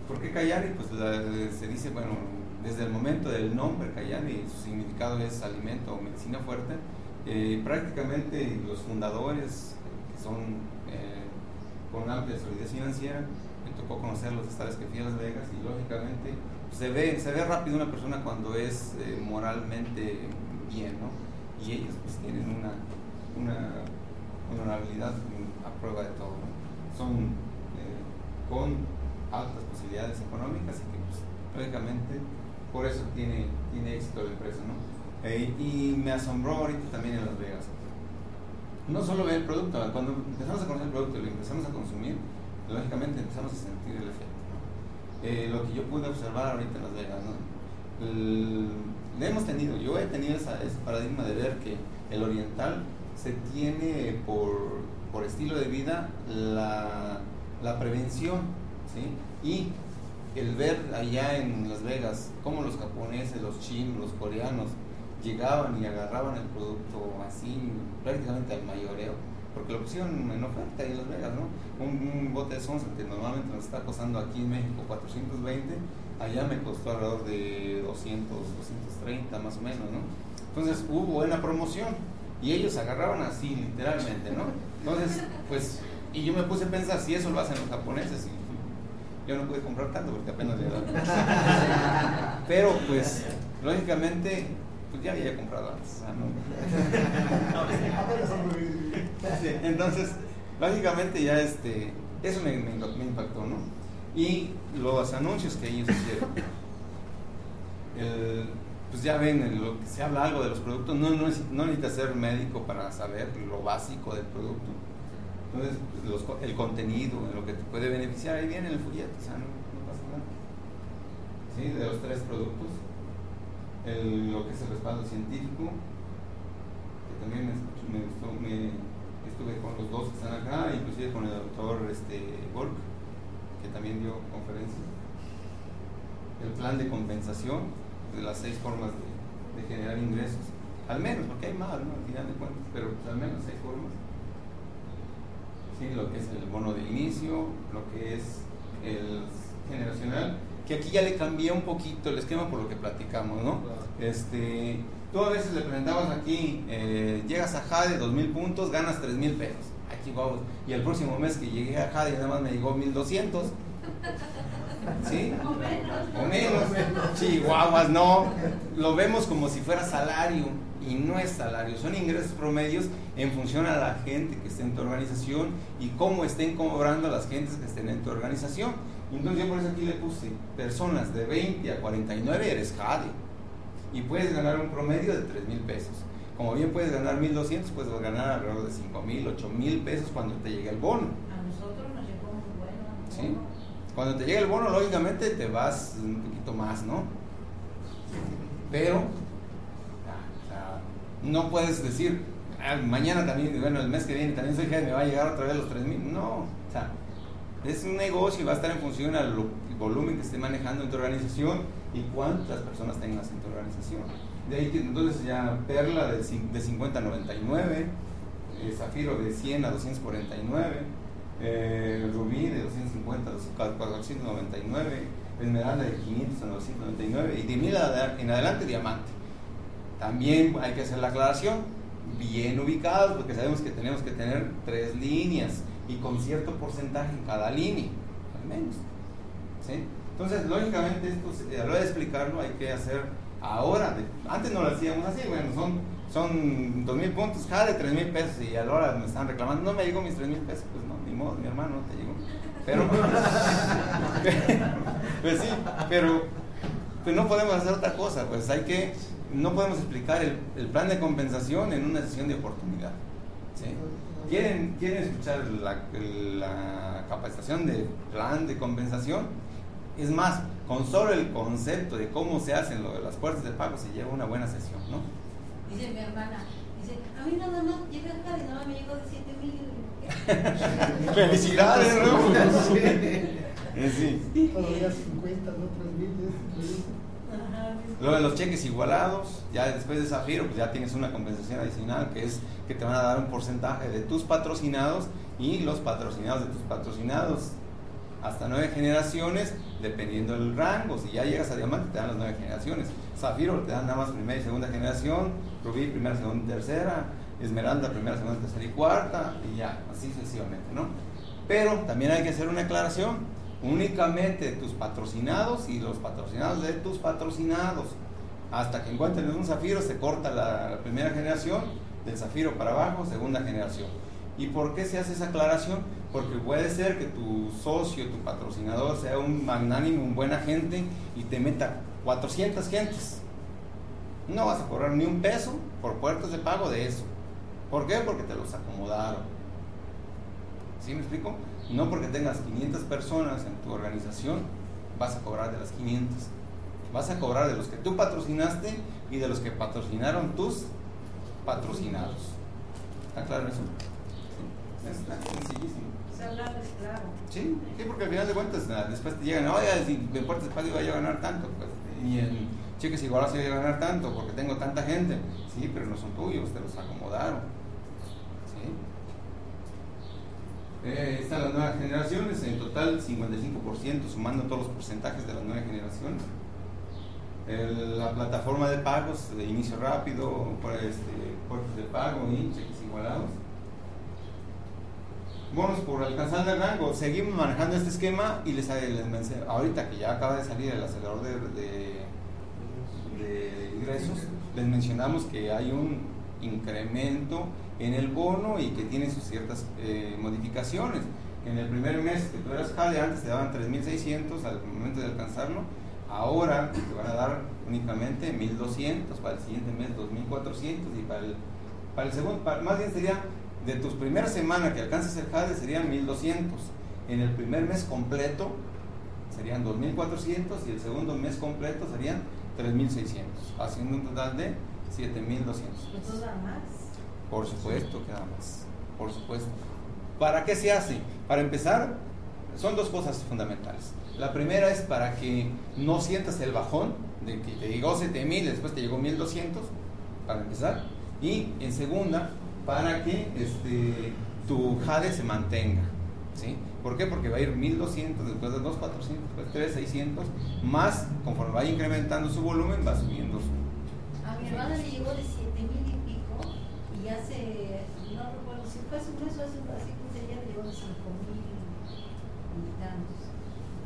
¿Por qué Cayari? Pues se dice, bueno, desde el momento del nombre Cayari, su significado es alimento o medicina fuerte, eh, prácticamente los fundadores, que son eh, con amplia solidez financiera, me tocó conocerlos esta vez que fui a Las Vegas y lógicamente se ve, se ve rápido una persona cuando es eh, moralmente bien, ¿no? Y ellos pues tienen una, una honorabilidad a prueba de todo, ¿no? Son eh, con altas posibilidades económicas y que pues, lógicamente por eso tiene, tiene éxito la empresa, ¿no? Eh, y me asombró ahorita también en Las Vegas. No solo ver el producto, cuando empezamos a conocer el producto y lo empezamos a consumir, lógicamente empezamos a sentir el efecto. ¿no? Eh, lo que yo pude observar ahorita en Las Vegas, ¿no? El- hemos tenido, yo he tenido esa- ese paradigma de ver que el oriental se tiene por, por estilo de vida la, la prevención, ¿sí? Y el ver allá en Las Vegas cómo los japoneses, los chinos, los coreanos llegaban y agarraban el producto así prácticamente al mayoreo, porque lo pusieron en oferta en Las Vegas, ¿no? Un, bote de Sonsa que normalmente nos está costando aquí en México 420, allá me costó alrededor de 200, 230 más o menos, ¿no? Entonces hubo buena promoción y ellos agarraban así literalmente, ¿no? Entonces, pues, y yo me puse a pensar si eso lo hacen los japoneses y yo no pude comprar tanto porque apenas llegaba. *laughs* Pero pues, lógicamente, pues ya había comprado antes. ah, *laughs* Entonces, lógicamente ya este, eso me, me, me impactó, ¿no? Y los anuncios que ellos hicieron. El- pues ya ven, el- lo que se habla algo de los productos, no, no, no necesitas ser médico para saber lo básico del producto. Entonces, el contenido, en lo que te puede beneficiar, ahí viene el folleto, o sea, no, pasa nada. ¿Sí? De los tres productos, lo que es el respaldo científico, que también me, me gustó, me, estuve con los dos que están acá, inclusive con el doctor este, Volk, que también dio conferencia. El plan de compensación de las seis formas de, de generar ingresos, al menos, porque hay más, ¿no? Al final de cuentas, pero pues, al menos seis formas. Sí, lo que es el bono de inicio, lo que es el generacional, que aquí ya le cambié un poquito el esquema por lo que platicamos, ¿no? Este, tú a veces le presentabas aquí, eh, llegas a Jade, 2000 puntos, ganas 3000 pesos. Aquí vamos. Y el próximo mes que llegué a Jade nada más me llegó 1200. ¿Sí? *laughs* O menos. O menos. Chihuahuas, no. Lo vemos como si fuera salario y no es salario. Son ingresos promedios en función a la gente que esté en tu organización y cómo estén cobrando las gentes que estén en tu organización. Entonces yo por eso aquí le puse personas de 20 a 49 eres JADE y puedes ganar un promedio de 3 mil pesos. Como bien puedes ganar 1200, puedes ganar alrededor de 5 mil, 8 mil pesos cuando te llegue el bono. A nosotros nos llegó muy bueno. ¿sí? Cuando te llegue el bono, lógicamente te vas un poquito más, ¿no? Pero, no puedes decir, "Ah, mañana también, bueno, el mes que viene también soy jefe, me va a llegar otra vez los 3 mil. No, o sea, es un negocio y va a estar en función al volumen que esté manejando en tu organización y cuántas personas tengas en tu organización. De ahí que entonces ya Perla de, de 50 a 99, eh, Zafiro de 100 a 249, eh, Rubí de 250 a 499, Esmeralda de 500 a 999 y de mil a- en adelante Diamante. También hay que hacer la aclaración, bien ubicados, porque sabemos que tenemos que tener tres líneas y con cierto porcentaje en cada línea, al menos. ¿sí? Entonces, lógicamente, esto, a la hora de explicarlo hay que hacer ahora. antes no lo hacíamos así, bueno, son, son dos mil puntos, cada de tres mil pesos y a la hora me están reclamando, no me llegó mis tres mil pesos, pues no, ni modo, mi hermano no te llegó. Pero, *laughs* pues sí, pero pues no podemos hacer otra cosa, pues hay que, no podemos explicar el, el plan de compensación en una sesión de oportunidad. ¿sí? ¿Quieren, ¿Quieren escuchar la, la capacitación de plan de compensación? Es más, con solo el concepto de cómo se hacen lo de las puertas de pago se lleva una buena sesión, ¿no? Dice mi hermana, dice, a mí nada más llega acá y nada me llegó de 7 mil y *laughs* Felicidades, ¿no? *laughs* Eh, sí. Todavía 50, no 3000 de este Ajá. Luego de los cheques igualados, ya después de Zafiro, pues ya tienes una compensación adicional que es que te van a dar un porcentaje de tus patrocinados y los patrocinados de tus patrocinados. Hasta nueve generaciones, dependiendo del rango. Si ya llegas a diamante, te dan las nueve generaciones. Zafiro te dan nada más primera y segunda generación. Rubí, primera, segunda y tercera. Esmeralda, primera, segunda, tercera y cuarta. Y ya, así sucesivamente, ¿no? Pero también hay que hacer una aclaración. Únicamente tus patrocinados y los patrocinados de tus patrocinados. Hasta que encuentren un zafiro, se corta la, primera generación, del zafiro para abajo, segunda generación. ¿Y por qué se hace esa aclaración? Porque puede ser que tu socio, tu patrocinador sea un magnánimo, un buena gente y te meta 400 gentes. No vas a cobrar ni un peso por puertas de pago de eso. ¿Por qué? Porque te los acomodaron. ¿Sí me explico? No porque tengas 500 personas en tu organización, vas a cobrar de las 500. Vas a cobrar de los que tú patrocinaste y de los que patrocinaron tus patrocinados. ¿Está claro eso? Sí. Está sencillísimo. De claro. Sí, sí, porque al final de cuentas después te llegan, oye, si me pago iba yo a ganar tanto, pues, y en cheques igualados iba a ganar tanto porque tengo tanta gente. Sí, pero no son tuyos, te los acomodaron. ¿Sí? Eh, están las nuevas generaciones, en total 55%, sumando todos los porcentajes de las nuevas generaciones. La plataforma de pagos de inicio rápido, este, puertos de pago y cheques igualados. Bonos por alcanzar el rango. Seguimos manejando este esquema y les, les ahorita que ya acaba de salir el acelerador de- de ingresos, les mencionamos que hay un incremento en el bono y que tiene sus ciertas eh, modificaciones. En el primer mes que tú eras jale, antes te daban 3.600 al momento de alcanzarlo, ahora te van a dar únicamente 1.200, para el siguiente mes 2.400 y para el, para el segundo, para- más bien sería de tus primeras semanas que alcances el jale serían 1.200. En el primer mes completo serían 2.400 y el segundo mes completo serían 3.600, haciendo un total de 7.200. Entonces da más. Por supuesto que da más, por supuesto. ¿Para qué se hace? Para empezar, son dos cosas fundamentales. La primera es para que no sientas el bajón de que te llegó 7000 después te llegó 1200, para empezar. Y en segunda, para que este, tu JADE se mantenga. ¿sí? ¿Por qué? Porque va a ir 1200, después de 2400, después 3600, más conforme vaya incrementando su volumen, va subiendo su, A mi hermana le llegó de siete mil y pico y hace, no recuerdo si fue hace un mes o hace que ella le llegó de cinco mil y tantos.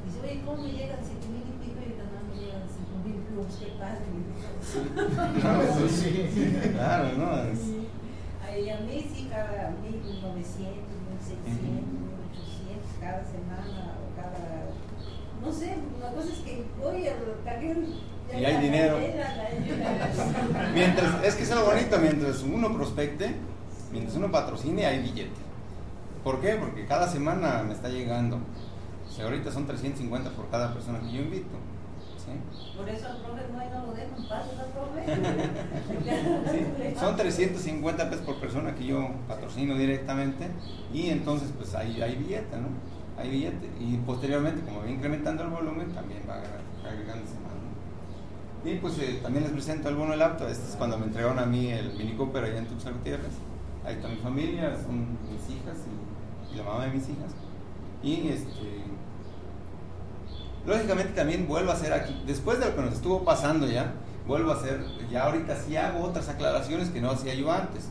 Dice, oye, ¿cómo me llega de siete mil y pico y nada más me llega de cinco mil plus? ¿Qué padre? *laughs* Claro, ¿no? Es- Y Ahí a mí sí cada 1900, 1600, 1800 cada semana o cada. No sé, la cosa es que voy al cajero ya Y hay dinero. Mientras, es que es lo bonito, mientras uno prospecte, mientras uno patrocine, hay billete. ¿Por qué? Porque cada semana me está llegando. O sea, ahorita son 350 por cada persona que yo invito. ¿sí? Por eso al profe no, lo dejo en paz. Son 350 pesos por persona que yo patrocino directamente y entonces pues hay, hay billete, ¿no? Hay billete. Y posteriormente, como va incrementando el volumen, también va agre- agregándose Y pues eh, también les presento el bono del auto. Este es cuando me entregaron a mí el Mini Cooper allá en Tuxtla Gutiérrez. Ahí está mi familia, son mis hijas y, la mamá de mis hijas. Y este, lógicamente también vuelvo a hacer aquí, después de lo que nos estuvo pasando ya, vuelvo a hacer, ya ahorita sí hago otras aclaraciones que no hacía yo antes.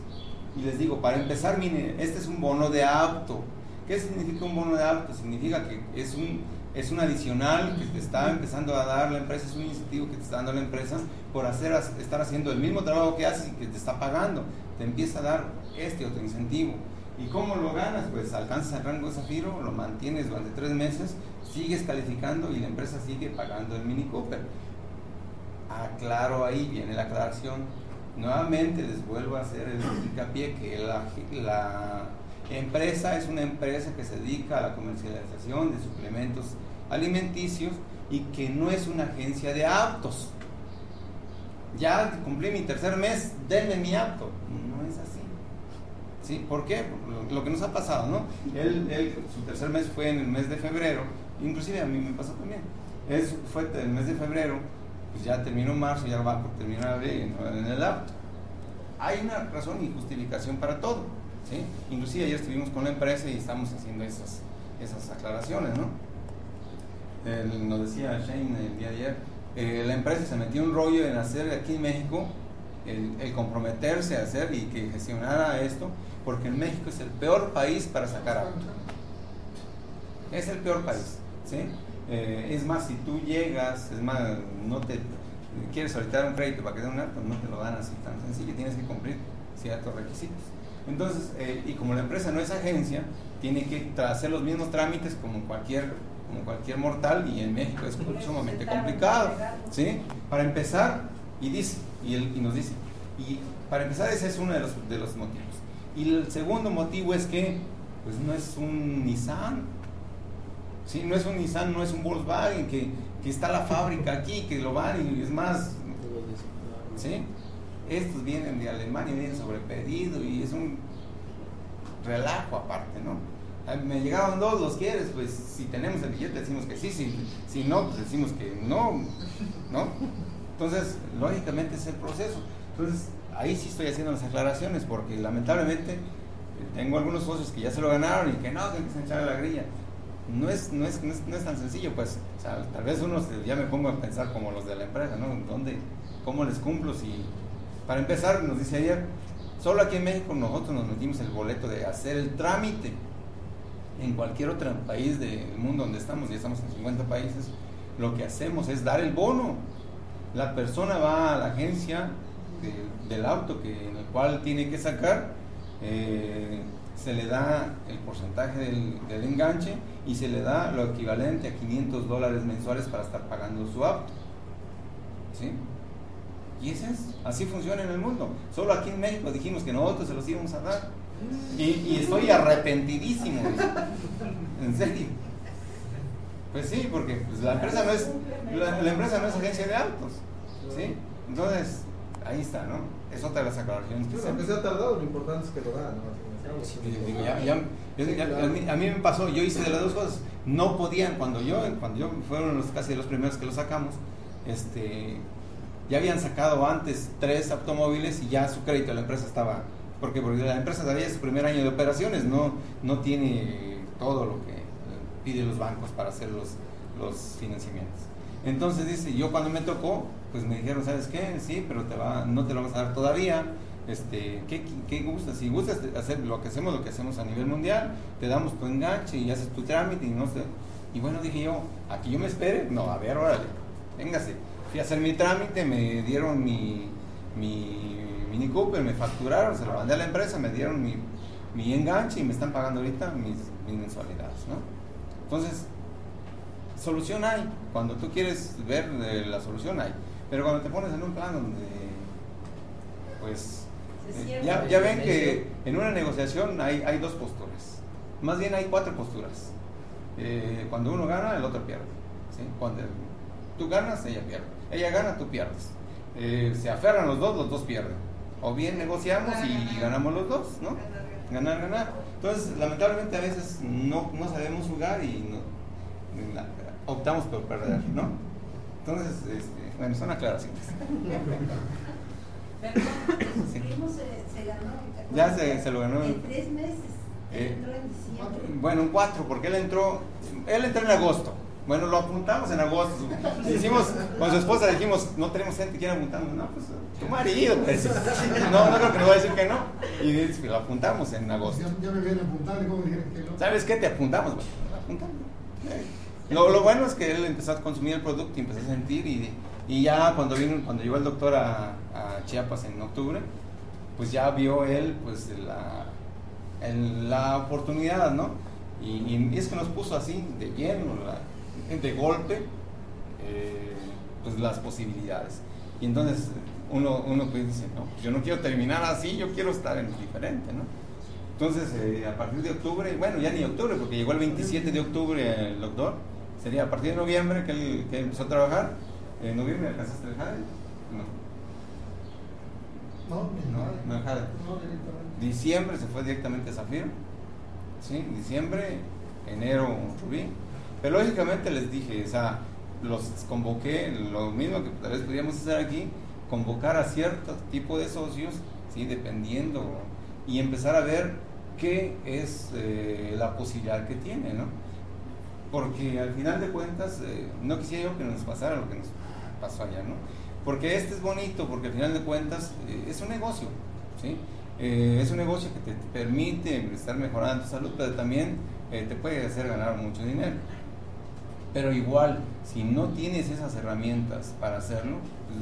Y les digo, para empezar, mire, este es un bono de auto. ¿Qué significa un bono de auto? Significa que es un, es un adicional que te está empezando a dar la empresa, es un incentivo que te está dando la empresa por hacer, estar haciendo el mismo trabajo que haces y que te está pagando. Te empieza a dar este otro incentivo. ¿Y cómo lo ganas? Pues alcanzas el rango de zafiro, lo mantienes durante tres meses, sigues calificando y la empresa sigue pagando el Mini Cooper. Aclaro ahí, viene la aclaración. Nuevamente les vuelvo a hacer el *coughs* hincapié que la, la empresa es una empresa que se dedica a la comercialización de suplementos alimenticios y que no es una agencia de aptos. Ya cumplí mi tercer mes, denme mi apto. No es así. ¿Sí? ¿Por qué? Lo, que nos ha pasado, ¿no? Él, su tercer mes fue en el mes de febrero, inclusive a mí me pasó también. Él fue el mes de febrero, pues ya terminó marzo, ya va por terminar abril en, el auto. Hay una razón y justificación para todo, ¿sí? Inclusive ayer estuvimos con la empresa y estamos haciendo esas, esas aclaraciones, ¿no? El- nos decía Shane el día de ayer, eh, la empresa se metió un rollo en hacer aquí en México el, comprometerse a hacer y que gestionara esto, porque en México es el peor país para sacar auto. Es el peor país, ¿sí? Eh, es más, si tú llegas, es más, no te quieres solicitar un crédito para que den un auto, no te lo dan así tan sencillo, tienes que cumplir ciertos requisitos. Entonces, eh, y como la empresa no es agencia, tiene que hacer los mismos trámites como cualquier, como cualquier mortal y en México es sumamente complicado, ¿sí? Para empezar, y dice, y, él, y nos dice, y para empezar ese es uno de los, de los motivos. Y el segundo motivo es que, pues no es un Nissan, ¿sí? No es un Nissan, no es un Volkswagen, que, que está la fábrica aquí, que lo van y es más, ¿sí? Estos vienen de Alemania, vienen sobre pedido y es un relajo aparte, ¿no? Me llegaron dos, ¿los quieres? Pues si tenemos el billete decimos que sí, si, no, pues decimos que no, ¿no? Entonces, lógicamente es el proceso. Entonces, ahí sí estoy haciendo las aclaraciones porque lamentablemente tengo algunos socios que ya se lo ganaron y que no, que a echarle la grilla. No es, no, es, no, es, no tan sencillo, pues, o sea, tal vez uno se- ya me pongo a pensar como los de la empresa, ¿no? ¿Dónde, ¿Cómo les cumplo si, para empezar, nos dice ayer, solo aquí en México nosotros nos metimos el boleto de hacer el trámite en cualquier otro país del mundo donde estamos, y estamos en 50 países, lo que hacemos es dar el bono. La persona va a la agencia de- del auto que, en el cual tiene que sacar, eh, se le da el porcentaje del, del enganche y se le da lo equivalente a 500 dólares mensuales para estar pagando su auto. ¿Sí? Y ese es, así funciona en el mundo. Solo aquí en México dijimos que nosotros se los íbamos a dar. Y, y estoy arrepentidísimo. *laughs* En serio. Pues sí, porque pues, la empresa no es la, la empresa no es agencia de autos. ¿Sí? Entonces, ahí está, ¿no? Es otra de las aclaraciones que Bueno, hacemos. aunque sea tardado, lo importante es que lo dan, ¿no? Al fin y al cabo, Sí, digo, ya- ya- yo- ya- a, mí, a mí me pasó, yo hice de las dos cosas. No podían, cuando yo, cuando yo fueron los, casi los primeros que lo sacamos, este, ya habían sacado antes tres automóviles y ya su crédito de la empresa estaba, porque, porque la empresa todavía es su primer año de operaciones, no, no tiene todo lo que piden los bancos para hacer los, los financiamientos. Entonces dice, yo cuando me tocó, pues me dijeron, ¿sabes qué? Sí, pero te va, no te lo vamos a dar todavía. Este, ¿qué, ¿Qué gustas? Si gustas hacer lo que hacemos, lo que hacemos a nivel mundial, te damos tu enganche y haces tu trámite y no sé. Y bueno, dije yo, aquí yo me espere. No, a ver, órale, véngase. Fui a hacer mi trámite, me dieron mi, mi Mini Cooper, me facturaron, se lo mandé a la empresa, me dieron mi, mi enganche y me están pagando ahorita mis, mis mensualidades, ¿no? Entonces, solución hay. Cuando tú quieres ver eh, la solución hay. Pero cuando te pones en un plan donde, pues, eh, ya, ya ven que en una negociación hay, hay dos posturas. Más bien hay cuatro posturas. Eh, cuando uno gana, el otro pierde. ¿sí? Cuando tú ganas, ella pierde. Ella gana, tú pierdes. Eh, se aferran los dos, los dos pierden. O bien negociamos y ganamos los dos, ¿no? Ganar, ganar. Entonces, lamentablemente a veces no, no sabemos jugar y no- la- optamos por perder, ¿no? Entonces, este, bueno, son aclaraciones. Perdón, su primo se, se ganó. ¿te Ya se- se lo ganó. En tres meses. Eh, entró en diciembre. Bueno, un cuatro, porque él entró, él entró en agosto. Bueno, lo apuntamos en agosto. *laughs* Hicimos, con su esposa dijimos, no tenemos gente que quiera apuntarnos. No, pues tu marido. pues. No, no creo que nos va a decir que no. Y dice, lo apuntamos en agosto. Ya, ya me vienen apuntando y cómo dijeron que no. ¿Sabes qué? Te apuntamos. Bueno, lo apuntamos. Eh, Lo, lo bueno es que él empezó a consumir el producto y empezó a sentir y, y ya cuando vino, cuando llegó el doctor a, a Chiapas en octubre, pues ya vio él pues la, el- la oportunidad, ¿no? Y, y es que nos puso así de lleno, la- de golpe, eh, pues las posibilidades. Y entonces uno, uno pues dice, no, pues yo no quiero terminar así, yo quiero estar en diferente, ¿no? Entonces, eh, a partir de octubre, bueno, ya ni octubre, porque llegó el 27 de octubre el doctor, sería a partir de noviembre que él, que él empezó a trabajar. ¿En noviembre alcanzaste a dejar? No. No, No, no es Jade. No, directamente. Diciembre se fue directamente a Zafiro. ¿sí? Diciembre, enero, Rubí. Pero lógicamente les dije, o sea, los convoqué, lo mismo que tal vez podríamos hacer aquí, convocar a cierto tipo de socios, ¿sí? dependiendo, y empezar a ver qué es eh, la posibilidad que tiene, ¿no? Porque al final de cuentas, eh, no quisiera yo que nos pasara lo que nos pasó allá, ¿no? Porque este es bonito, porque al final de cuentas eh, es un negocio, ¿sí? Es un negocio que te permite estar mejorando tu salud, pero también te puede hacer ganar mucho dinero. Pero igual, si no tienes esas herramientas para hacerlo,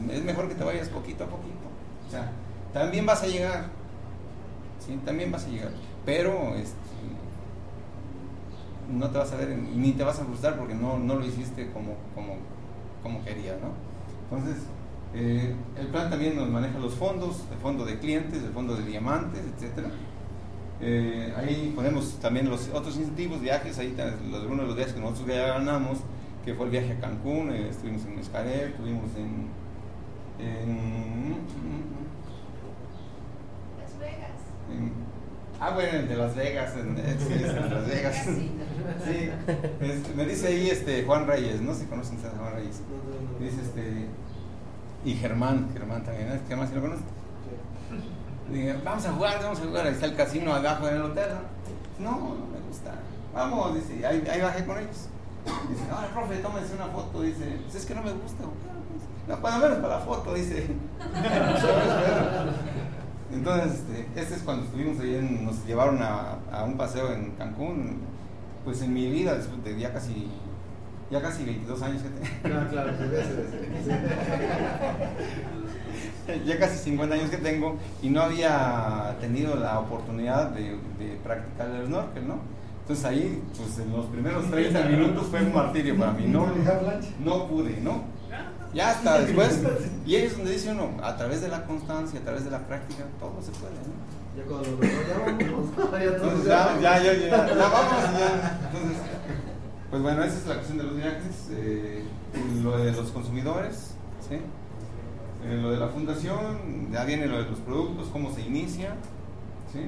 pues, es mejor que te vayas poquito a poquito. O sea, también vas a llegar, ¿sí? También vas a llegar, pero este, no te vas a ver ni te vas a frustrar porque no, no lo hiciste como, como, como querías, ¿no? Entonces, eh, el plan también nos maneja los fondos, el fondo de clientes, el fondo de diamantes, etcétera. Eh, ahí ponemos también los otros incentivos, viajes, ahí los, algunos de los viajes que nosotros ya ganamos, que fue el viaje a Cancún, eh, estuvimos en Escarel, estuvimos en, en, Las Vegas. en- ah bueno, el de Las Vegas, en, eh, sí, es en Las Vegas. Casino. Sí, este, me dice ahí este Juan Reyes, no sé si conocen a Juan Reyes. Dice este y Germán, Germán también, ¿no? Germán si lo conoces. Dije, vamos a jugar, vamos a jugar, ahí está el casino abajo en el hotel, ¿no? No, no me gusta. Vamos, dice, ahí, ahí bajé con ellos. Dice, ay, profe, tómense una foto, dice, pues es que no me gusta, güey. no, cuando menos para la foto, dice. *laughs* Entonces, este, este es cuando estuvimos ahí, en- nos llevaron a, a un paseo en Cancún, pues en mi vida, después de ya casi, ya casi 22 años que tengo. Claro, claro, *laughs* *laughs* ya casi 50 años que tengo y no había tenido la oportunidad de, de practicar el snorkel, ¿no? Entonces ahí, pues en los primeros 30 minutos fue un martirio para mí, no, no pude, ¿no? Ya hasta después, y ahí es donde dice uno, a través de la constancia, a través de la práctica, todo se puede, ¿no? Ya cuando lo ya vámonos. *laughs* Ya ya, ya, ya, ya, ya vamos, ya. Entonces, pues bueno, esa es la cuestión de los viajes, eh, lo de los consumidores, ¿sí? Eh, lo de la fundación, ya viene lo de los productos, cómo se inicia, ¿sí?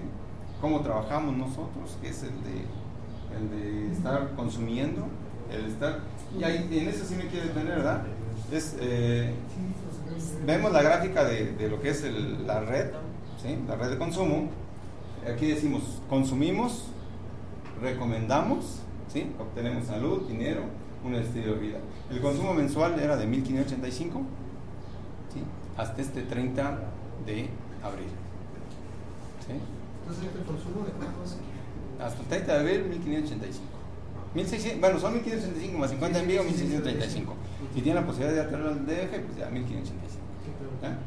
Cómo trabajamos nosotros, que es el de, el de estar consumiendo, el estar, y ahí, en eso sí me quiero detener, ¿verdad? Es, eh, vemos la gráfica de, de lo que es el- la red, ¿sí? la red de consumo. Aquí decimos, consumimos, recomendamos, ¿sí? obtenemos salud, dinero, un estilo de vida. El consumo mensual era de 1585 ¿sí? Hasta este 30 de abril. ¿sí? Entonces, ¿el consumo de cuánto? Hasta el 30 de abril, 1585. 1600, bueno, son 1585 más 50 en vivo, 1635. Si tienen la posibilidad de hacerlo al DF, pues ya 1585. ¿ya?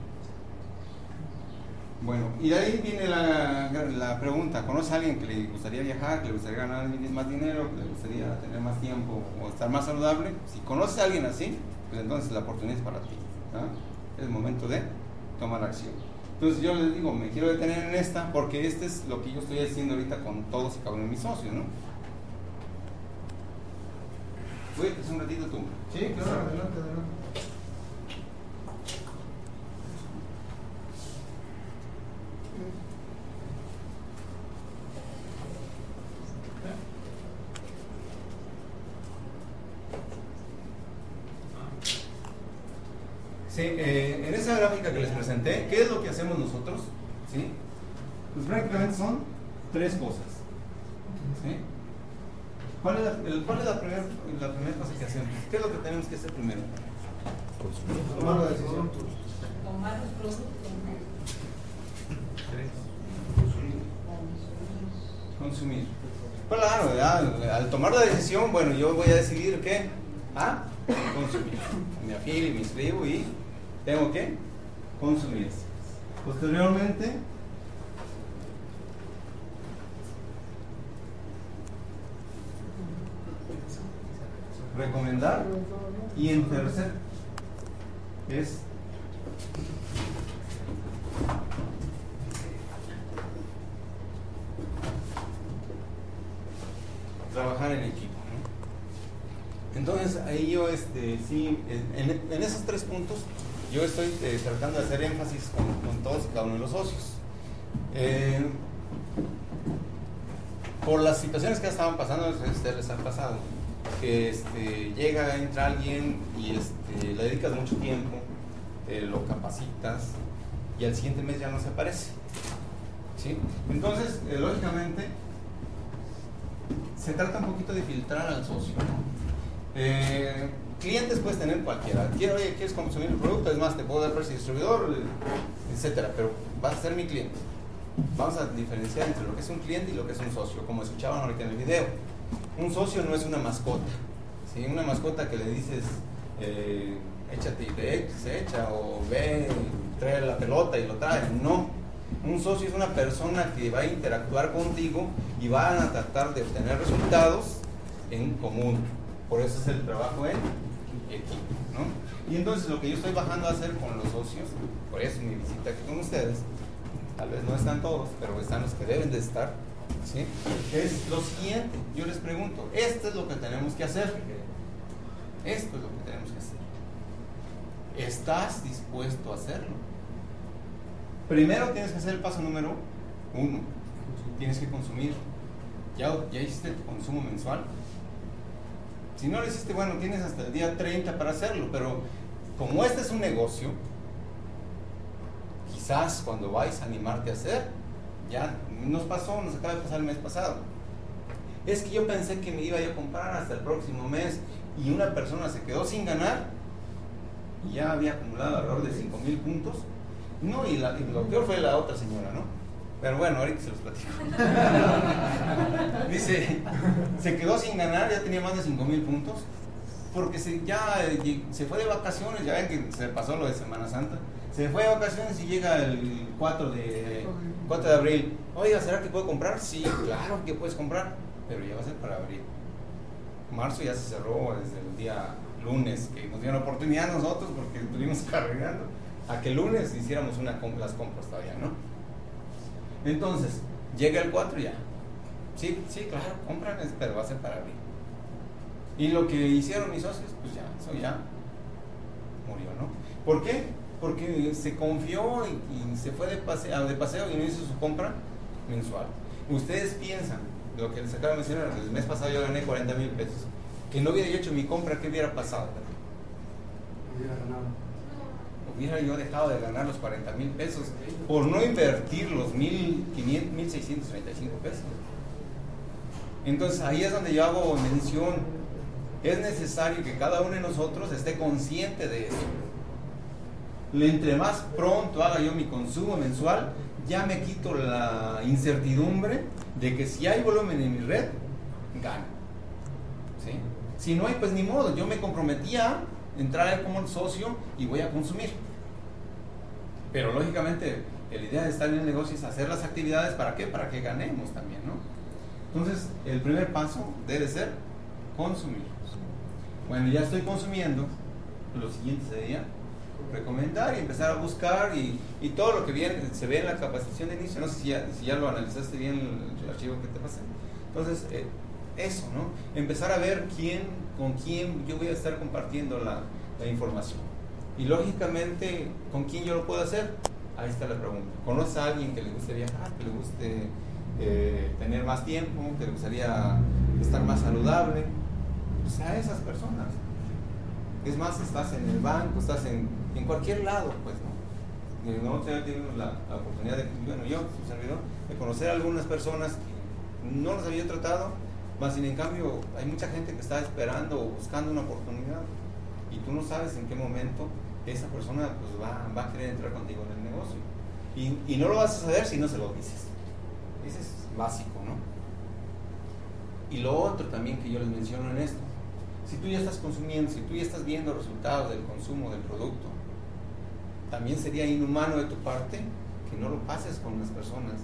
Bueno, y de ahí viene la, la pregunta, ¿conoce a alguien que le gustaría viajar, que le gustaría ganar más dinero, que le gustaría tener más tiempo o estar más saludable? Si conoce a alguien así, pues entonces la oportunidad es para ti. ¿ya? Es el momento de tomar acción. Entonces yo les digo, me quiero detener en esta porque este es lo que yo estoy haciendo ahorita con todos y cada uno de mis socios, ¿no? Uy, es un ratito tú. Sí, claro, adelante, adelante. Sí, eh, en esa gráfica que les presenté, ¿qué es lo que hacemos nosotros? ¿Sí? Pues prácticamente son tres cosas. ¿Sí? ¿Cuál es la, el- cuál es la primera la primera cosa que hacemos? ¿Qué es lo que tenemos que hacer primero? Tomar la decisión. Tomar los productos. Consumir. Pues Claro, ya, al tomar la decisión, bueno, yo voy a decidir qué. ¿Ah? Consumir. Me afilio, me inscribo y tengo que consumir. Posteriormente, recomendar. Y en tercer, es trabajar en equipo. Entonces ahí yo, este, sí, en esos tres puntos yo estoy eh, tratando de hacer énfasis con, todos y cada uno de los socios. Eh, por las situaciones que estaban pasando, ustedes les ha pasado, que este, llega, entra alguien y este, le dedicas mucho tiempo, lo capacitas y al siguiente mes ya no se aparece. ¿sí? Entonces, eh, lógicamente, se trata un poquito de filtrar al socio. Clientes puedes tener cualquiera. Quiero, oye, ¿quieres consumir el producto? Es más, te puedo dar precio de distribuidor, etcétera, pero vas a ser mi cliente. Vamos a diferenciar entre lo que es un cliente y lo que es un socio, como escuchaban ahorita en el video. Un socio no es una mascota, ¿sí? Una mascota que le dices, eh, échate te se echa, o ve, trae la pelota y lo trae. No. Un socio es una persona que va a interactuar contigo y van a tratar de obtener resultados en común. Por eso es el trabajo en equipo, ¿no? Y entonces lo que yo estoy bajando a hacer con los socios, por eso mi visita aquí con ustedes, tal vez no están todos, pero están los que deben de estar, ¿sí? Es lo siguiente, yo les pregunto, esto es lo que tenemos que hacer. Esto es lo que tenemos que hacer. ¿Estás dispuesto a hacerlo? Primero tienes que hacer el paso número uno. Tienes que consumir. ¿Ya, ya hiciste tu consumo mensual? Si no lo hiciste, bueno, tienes hasta el día 30 para hacerlo, pero como este es un negocio, quizás cuando vais a animarte a hacer, ya nos pasó, nos acaba de pasar el mes pasado. Es que yo pensé que me iba a comprar hasta el próximo mes y una persona se quedó sin ganar y ya había acumulado alrededor de 5 mil puntos. No, la, y lo peor fue la otra señora, ¿no? Pero bueno, ahorita se los platico. *laughs* Dice, se quedó sin ganar, ya tenía más de 5 mil puntos, porque se, ya eh, se fue de vacaciones, ya ven que se pasó lo de Semana Santa. Se fue de vacaciones y llega el 4 de, 4 de abril. Oiga, ¿será que puedo comprar? Sí, claro que puedes comprar, pero ya va a ser para abril. Marzo ya se cerró desde el día lunes, que nos dieron oportunidad nosotros porque estuvimos *laughs* cargando, a que el lunes hiciéramos una, las compras todavía, ¿no? Entonces, llega el 4 ya. Sí, sí, claro, compran, pero va a ser para abril. Y lo que hicieron mis socios, pues ya, eso ya murió, ¿no? ¿Por qué? Porque se confió y, se fue de paseo, de paseo y no hizo su compra mensual. Ustedes piensan, lo que les acabo de mencionar, el mes pasado yo gané 40 mil pesos. Que no hubiera hecho mi compra, ¿qué hubiera pasado? Hubiera ganado hubiera yo dejado de ganar los 40 mil pesos por no invertir los 1.635 pesos. Entonces ahí es donde yo hago mención. Es necesario que cada uno de nosotros esté consciente de eso. Entre más pronto haga yo mi consumo mensual, ya me quito la incertidumbre de que si hay volumen en mi red, gano. Si no hay, pues ni modo. Yo me comprometía entrar como socio y voy a consumir. Pero lógicamente la idea de estar en el negocio es hacer las actividades para qué? Para que ganemos también, ¿no? Entonces, el primer paso debe ser consumir. Bueno, ya estoy consumiendo, lo siguiente sería recomendar y empezar a buscar y, y, todo lo que viene, se ve en la capacitación de inicio. No sé si ya, si ya lo analizaste bien el, el, archivo que te pasé. Entonces, eh, eso, ¿no? Empezar a ver quién, con quién yo voy a estar compartiendo la, la, información. Y lógicamente, ¿con quién yo lo puedo hacer? Ahí está la pregunta. ¿Conoces a alguien que le guste viajar, que le guste eh, tener más tiempo, que le gustaría estar más saludable? Pues a esas personas. Es más, estás en el banco, estás en, en cualquier lado, pues, ¿no? Nosotros ya la, oportunidad de, bueno, yo, su servidor, de conocer a algunas personas que no las había tratado, más sin en cambio, hay mucha gente que está esperando o buscando una oportunidad y tú no sabes en qué momento esa persona pues, va, va a querer entrar contigo en el negocio. Y, y, no lo vas a saber si no se lo dices. Ese es básico, ¿no? Y lo otro también que yo les menciono en esto, si tú ya estás consumiendo, si tú ya estás viendo resultados del consumo del producto, también sería inhumano de tu parte que no lo pases con las personas.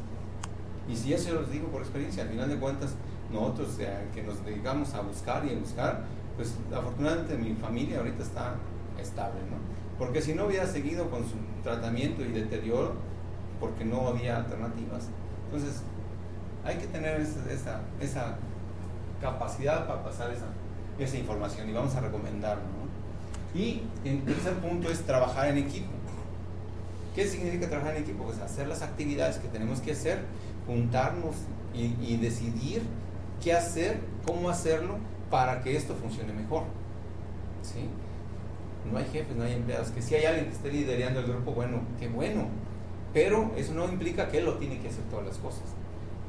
Y si eso yo les digo por experiencia, al final de cuentas, nosotros que nos dedicamos a buscar y a buscar, pues afortunadamente mi familia ahorita está estable, ¿no? Porque si no hubiera seguido con su tratamiento y deterioro, porque no había alternativas. Entonces, hay que tener esa, capacidad para pasar esa, información y vamos a recomendarlo. Y el tercer punto es trabajar en equipo. ¿Qué significa trabajar en equipo? Pues hacer las actividades que tenemos que hacer, juntarnos y, y decidir qué hacer, cómo hacerlo para que esto funcione mejor. ¿Sí? No hay jefes, no hay empleados. Que si hay alguien que esté liderando el grupo, bueno, qué bueno. Pero eso no implica que él lo tiene que hacer todas las cosas.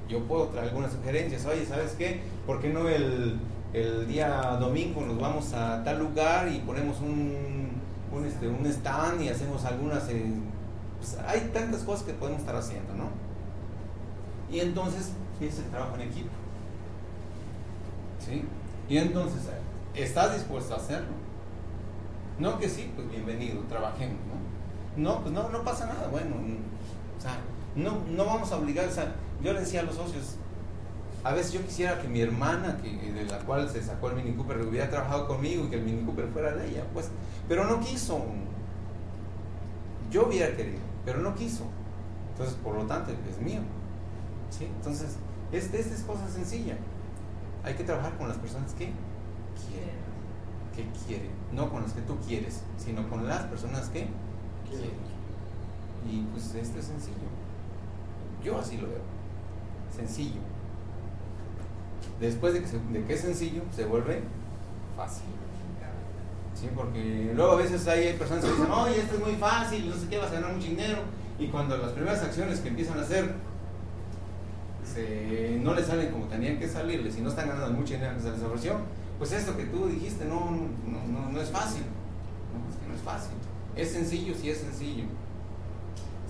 Yo puedo traer algunas sugerencias. Oye, ¿sabes qué? ¿Por qué no el, el día domingo nos vamos a tal lugar y ponemos un, un, este, un stand y hacemos algunas... eh, pues, hay tantas cosas que podemos estar haciendo, ¿no? Y entonces es el trabajo en equipo. ¿Sí? Y entonces, ¿estás dispuesto a hacerlo? No que sí, pues bienvenido, trabajemos, ¿no? No, pues no, no pasa nada, bueno, o sea, no, no vamos a obligar, o sea, yo le decía a los socios, a veces yo quisiera que mi hermana, que, de la cual se sacó el Mini Cooper, hubiera trabajado conmigo y que el Mini Cooper fuera de ella, pues, pero no quiso. Yo hubiera querido, pero no quiso. Entonces, por lo tanto, es mío. Entonces, esta es, es cosa sencilla. Hay que trabajar con las personas que quieren. Que quieren. No con las que tú quieres, sino con las personas que quieren. Y pues esto es sencillo. Yo así lo veo. Sencillo. Después de que, se- de que es sencillo, se vuelve fácil. ¿Sí? Porque luego a veces hay, personas que dicen, oye, esto es muy fácil, no sé qué, vas a ganar mucho dinero. Y cuando las primeras acciones que empiezan a hacer se- no le salen como tenían que salirles y no están ganando mucho dinero que se les ofreció, pues esto que tú dijiste no, no, no, no es fácil. No, es que no es fácil. Es sencillo, sí es sencillo.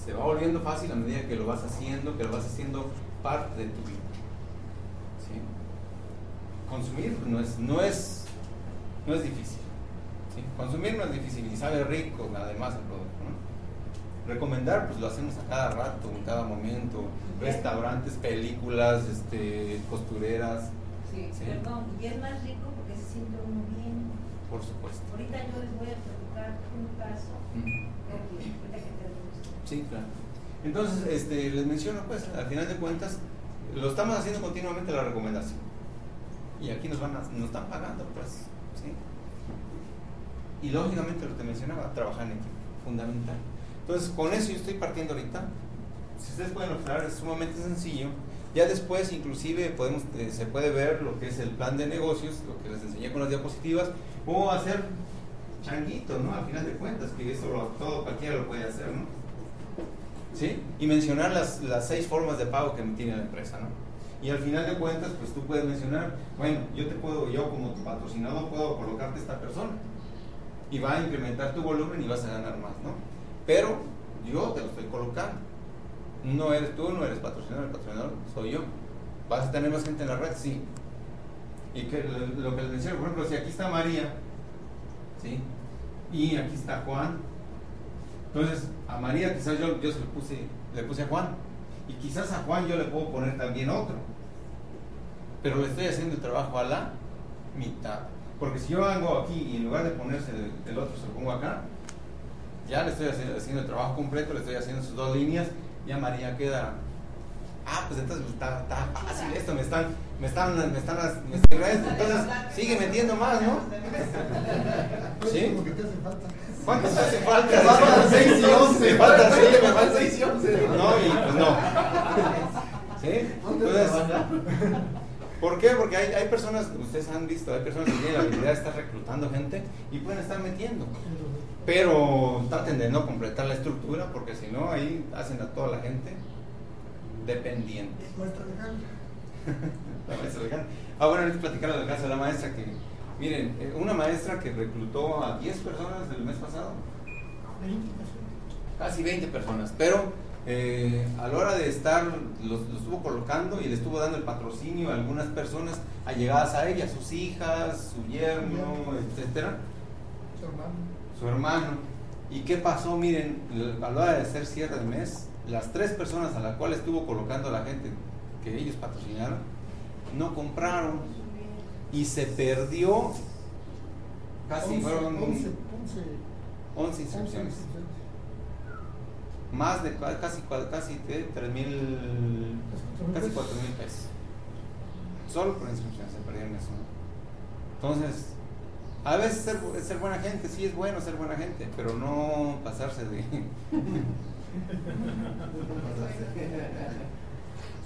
Se va volviendo fácil a medida que lo vas haciendo, que lo vas haciendo parte de tu vida. ¿Sí? Consumir no es, no es, no es difícil. ¿sí? Consumir no es difícil y sabe rico además el producto. ¿no? Recomendar, pues lo hacemos a cada rato, en cada momento. Restaurantes, películas, este, costureras, Sí, Sí. perdón, y es más rico siente uno bien. por supuesto. Ahorita yo les voy a platicar un caso. Ahorita que. Sí, claro. Entonces, este, les menciono, pues, al final de cuentas, lo estamos haciendo continuamente la recomendación. Y aquí nos van a- nos están pagando, pues, ¿sí? Y lógicamente lo que mencionaba, trabajar en equipo, fundamental. Entonces, con eso yo estoy partiendo ahorita. Si ustedes pueden observar, es sumamente sencillo. Ya después, inclusive, podemos, eh, se puede ver lo que es el plan de negocios, lo que les enseñé con las diapositivas, o hacer changuitos, ¿no? Al final de cuentas, que eso todo cualquiera lo puede hacer, ¿no? ¿sí? Y mencionar las, las seis formas de pago que tiene la empresa, ¿no? Y al final de cuentas, pues tú puedes mencionar, bueno, yo te puedo, yo como tu patrocinador puedo colocarte esta persona y va a incrementar tu volumen y vas a ganar más, ¿no? Pero yo te lo estoy colocando. No eres tú, no eres patrocinador, el patrocinador soy yo. ¿Vas a tener más gente en la red? Sí. Y lo, que les menciono, por ejemplo, si aquí está María, ¿sí? Y aquí está Juan, entonces, a María quizás yo, yo se le puse, le puse a Juan. Y quizás a Juan yo le puedo poner también otro. Pero le estoy haciendo el trabajo a la mitad. Porque si yo hago aquí y en lugar de ponerse el, otro se lo pongo acá, ya le estoy haciendo el trabajo completo, le estoy haciendo sus dos líneas, ya María queda. Ah, pues entonces está, está fácil esto, me están, me están, me están, me están, entonces sigue metiendo más, ¿no? *laughs* ¿Sí? ¿Cuántos te hace falta? Faltan seis y once. Me faltan me faltan seis y once. No, y pues no. ¿Sí? Entonces, ¿por qué? Porque hay, hay personas, ustedes han visto, hay personas que tienen la habilidad de estar reclutando gente y pueden estar metiendo. Pero traten de no completar la estructura porque si no, ahí hacen a toda la gente dependiente. Maestra de Gana. La maestra Alejandra. *laughs* Ah, bueno, les platicar del caso de la maestra que, miren, eh, una maestra que reclutó a 10 personas el mes pasado, 20 personas. casi 20 personas, pero eh, a la hora de estar, los, los estuvo colocando y le estuvo dando el patrocinio a algunas personas allegadas a ella, sus hijas, su yerno, etcétera, Su hermano. Su hermano. ¿Y qué pasó? Miren, a la hora de hacer cierre de mes, las tres personas a las cuales estuvo colocando la gente que ellos patrocinaron, no compraron y se perdió casi Once, fueron 11, 11, 11 11 inscripciones. inscripciones. Más de casi, casi ¿qué? 3 mil, casi 4 mil pesos. Solo por inscripción se perdieron eso. ¿no? Entonces, A veces ser, ser buena gente, sí es bueno ser buena gente, pero no pasarse de...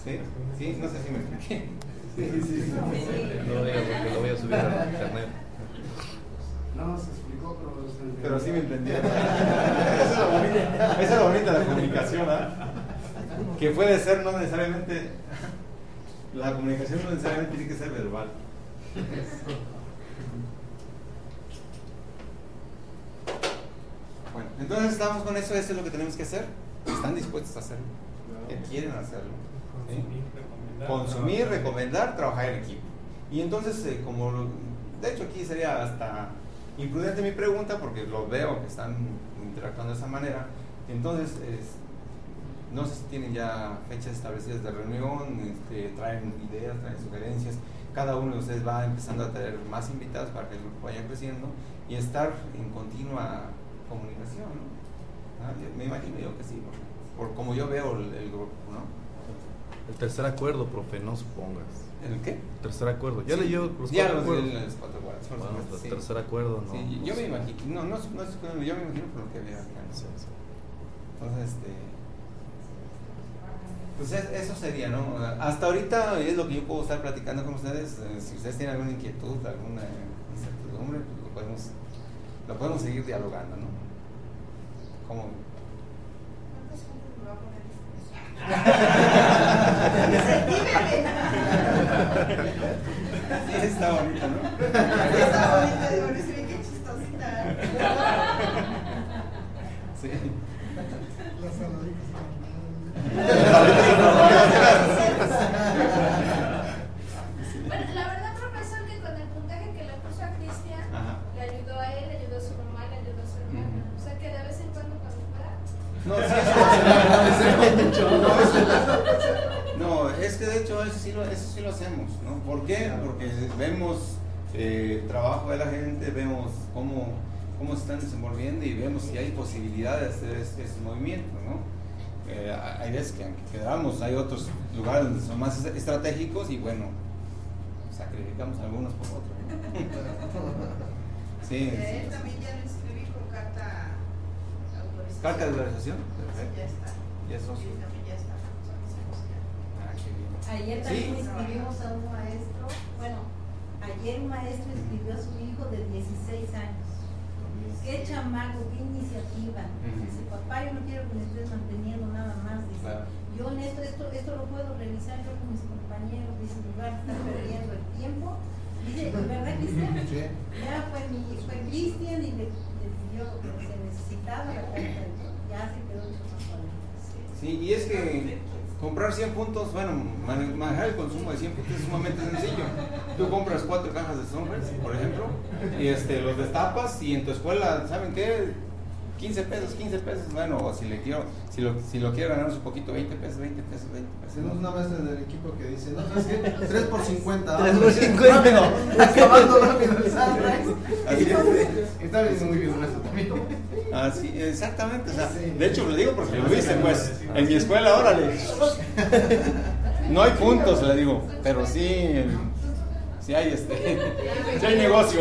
¿Sí? ¿Sí? No sé si me expliqué. No lo diga porque lo voy a subir a internet. No, se explicó, pero. Pero sí me entendieron. Esa es lo bonito, esa es lo bonito de la comunicación, ¿ah? Que puede ser no necesariamente. La comunicación no necesariamente tiene que ser verbal. Entonces estamos con eso, eso es lo que tenemos que hacer. ¿Están dispuestos a hacerlo? ¿Que quieren hacerlo? ¿Sí? Consumir, recomendar, trabajar en equipo. Y entonces, eh, como lo- de hecho aquí sería hasta imprudente mi pregunta porque lo veo que están interactuando de esa manera. Entonces, es- no sé si tienen ya fechas establecidas de reunión, este, traen ideas, traen sugerencias. Cada uno de ustedes va empezando a traer más invitados para que el grupo vaya creciendo y estar en continua comunicación. ¿no? Ah, me imagino yo que sí, por, por como yo veo el, el grupo. ¿no? El tercer acuerdo, profe, no supongas. ¿El qué? El tercer acuerdo. ¿Ya Sí. leyó los Ya cuatro los acuerdos? de los cuatro acuerdos, por Bueno, supuesto, el sí. tercer acuerdo, no. Sí, yo me imagino, no, no, no es- yo me imagino por lo que veo acá. Sí. Entonces, este, pues es- eso sería, ¿no? Hasta ahorita es lo que yo puedo estar platicando con ustedes. eh, Si ustedes tienen alguna inquietud, alguna incertidumbre, pues lo podemos, lo podemos seguir dialogando, ¿no? ¿Cómo? ¿Cuántas juntas me va a poner *laughs* Sí, está bonito, ¿no? Está bonita, lo, eso sí lo hacemos, ¿no? ¿Por qué? Porque vemos eh, el trabajo de la gente, vemos cómo, cómo se están desenvolviendo y vemos si hay posibilidad de hacer es- esos movimientos, ¿no? Eh, hay veces que aunque quedamos, hay otros lugares donde son más est- estratégicos y bueno, sacrificamos algunos por otros. *laughs* él sí. también ya lo inscribí con carta autorización. ¿Carta de autorización? Perfecto. ya está. Ya es socio. Sí, también ya está. Ah, Ayer Sí. también inscribimos a un maestro, bueno, ayer un maestro inscribió a su hijo de 16 años. Qué chamaco, qué iniciativa. Dice, papá, yo no quiero que me estés manteniendo nada más. Dice, Claro. yo en esto, esto, esto lo puedo revisar yo con mis compañeros. Dice, en lugar de estar perdiendo el tiempo. Dice, ¿verdad, Cristian? *laughs* Sí. Ya fue mi, fue Cristian y le, le pidió lo que se necesitaba la carta de Ya se quedó mucho más con Sí, y es que comprar 100 puntos, bueno, mane- manejar el consumo de 100 puntos es sumamente sencillo. Tú compras cuatro cajas de Sunrise, por ejemplo, y este, los destapas y en tu escuela, ¿saben qué? 15 pesos, 15 pesos, bueno, o si le quiero, si lo, si lo quiero ganar un poquito, 20 pesos, 20 pesos, 20 pesos. Tenemos una maestra en el equipo que dice, no, ¿sabes qué? 3 por 50. 3 por 50. Rápido, acabando rápido el sunrise. Así es. Está viendo muy bien maestro también. Ah, sí, exactamente. O sea, Sí. de hecho, lo digo porque lo viste, pues. En mi escuela, órale. *laughs* No hay puntos, le digo, pero sí, sí hay este, sí hay negocio.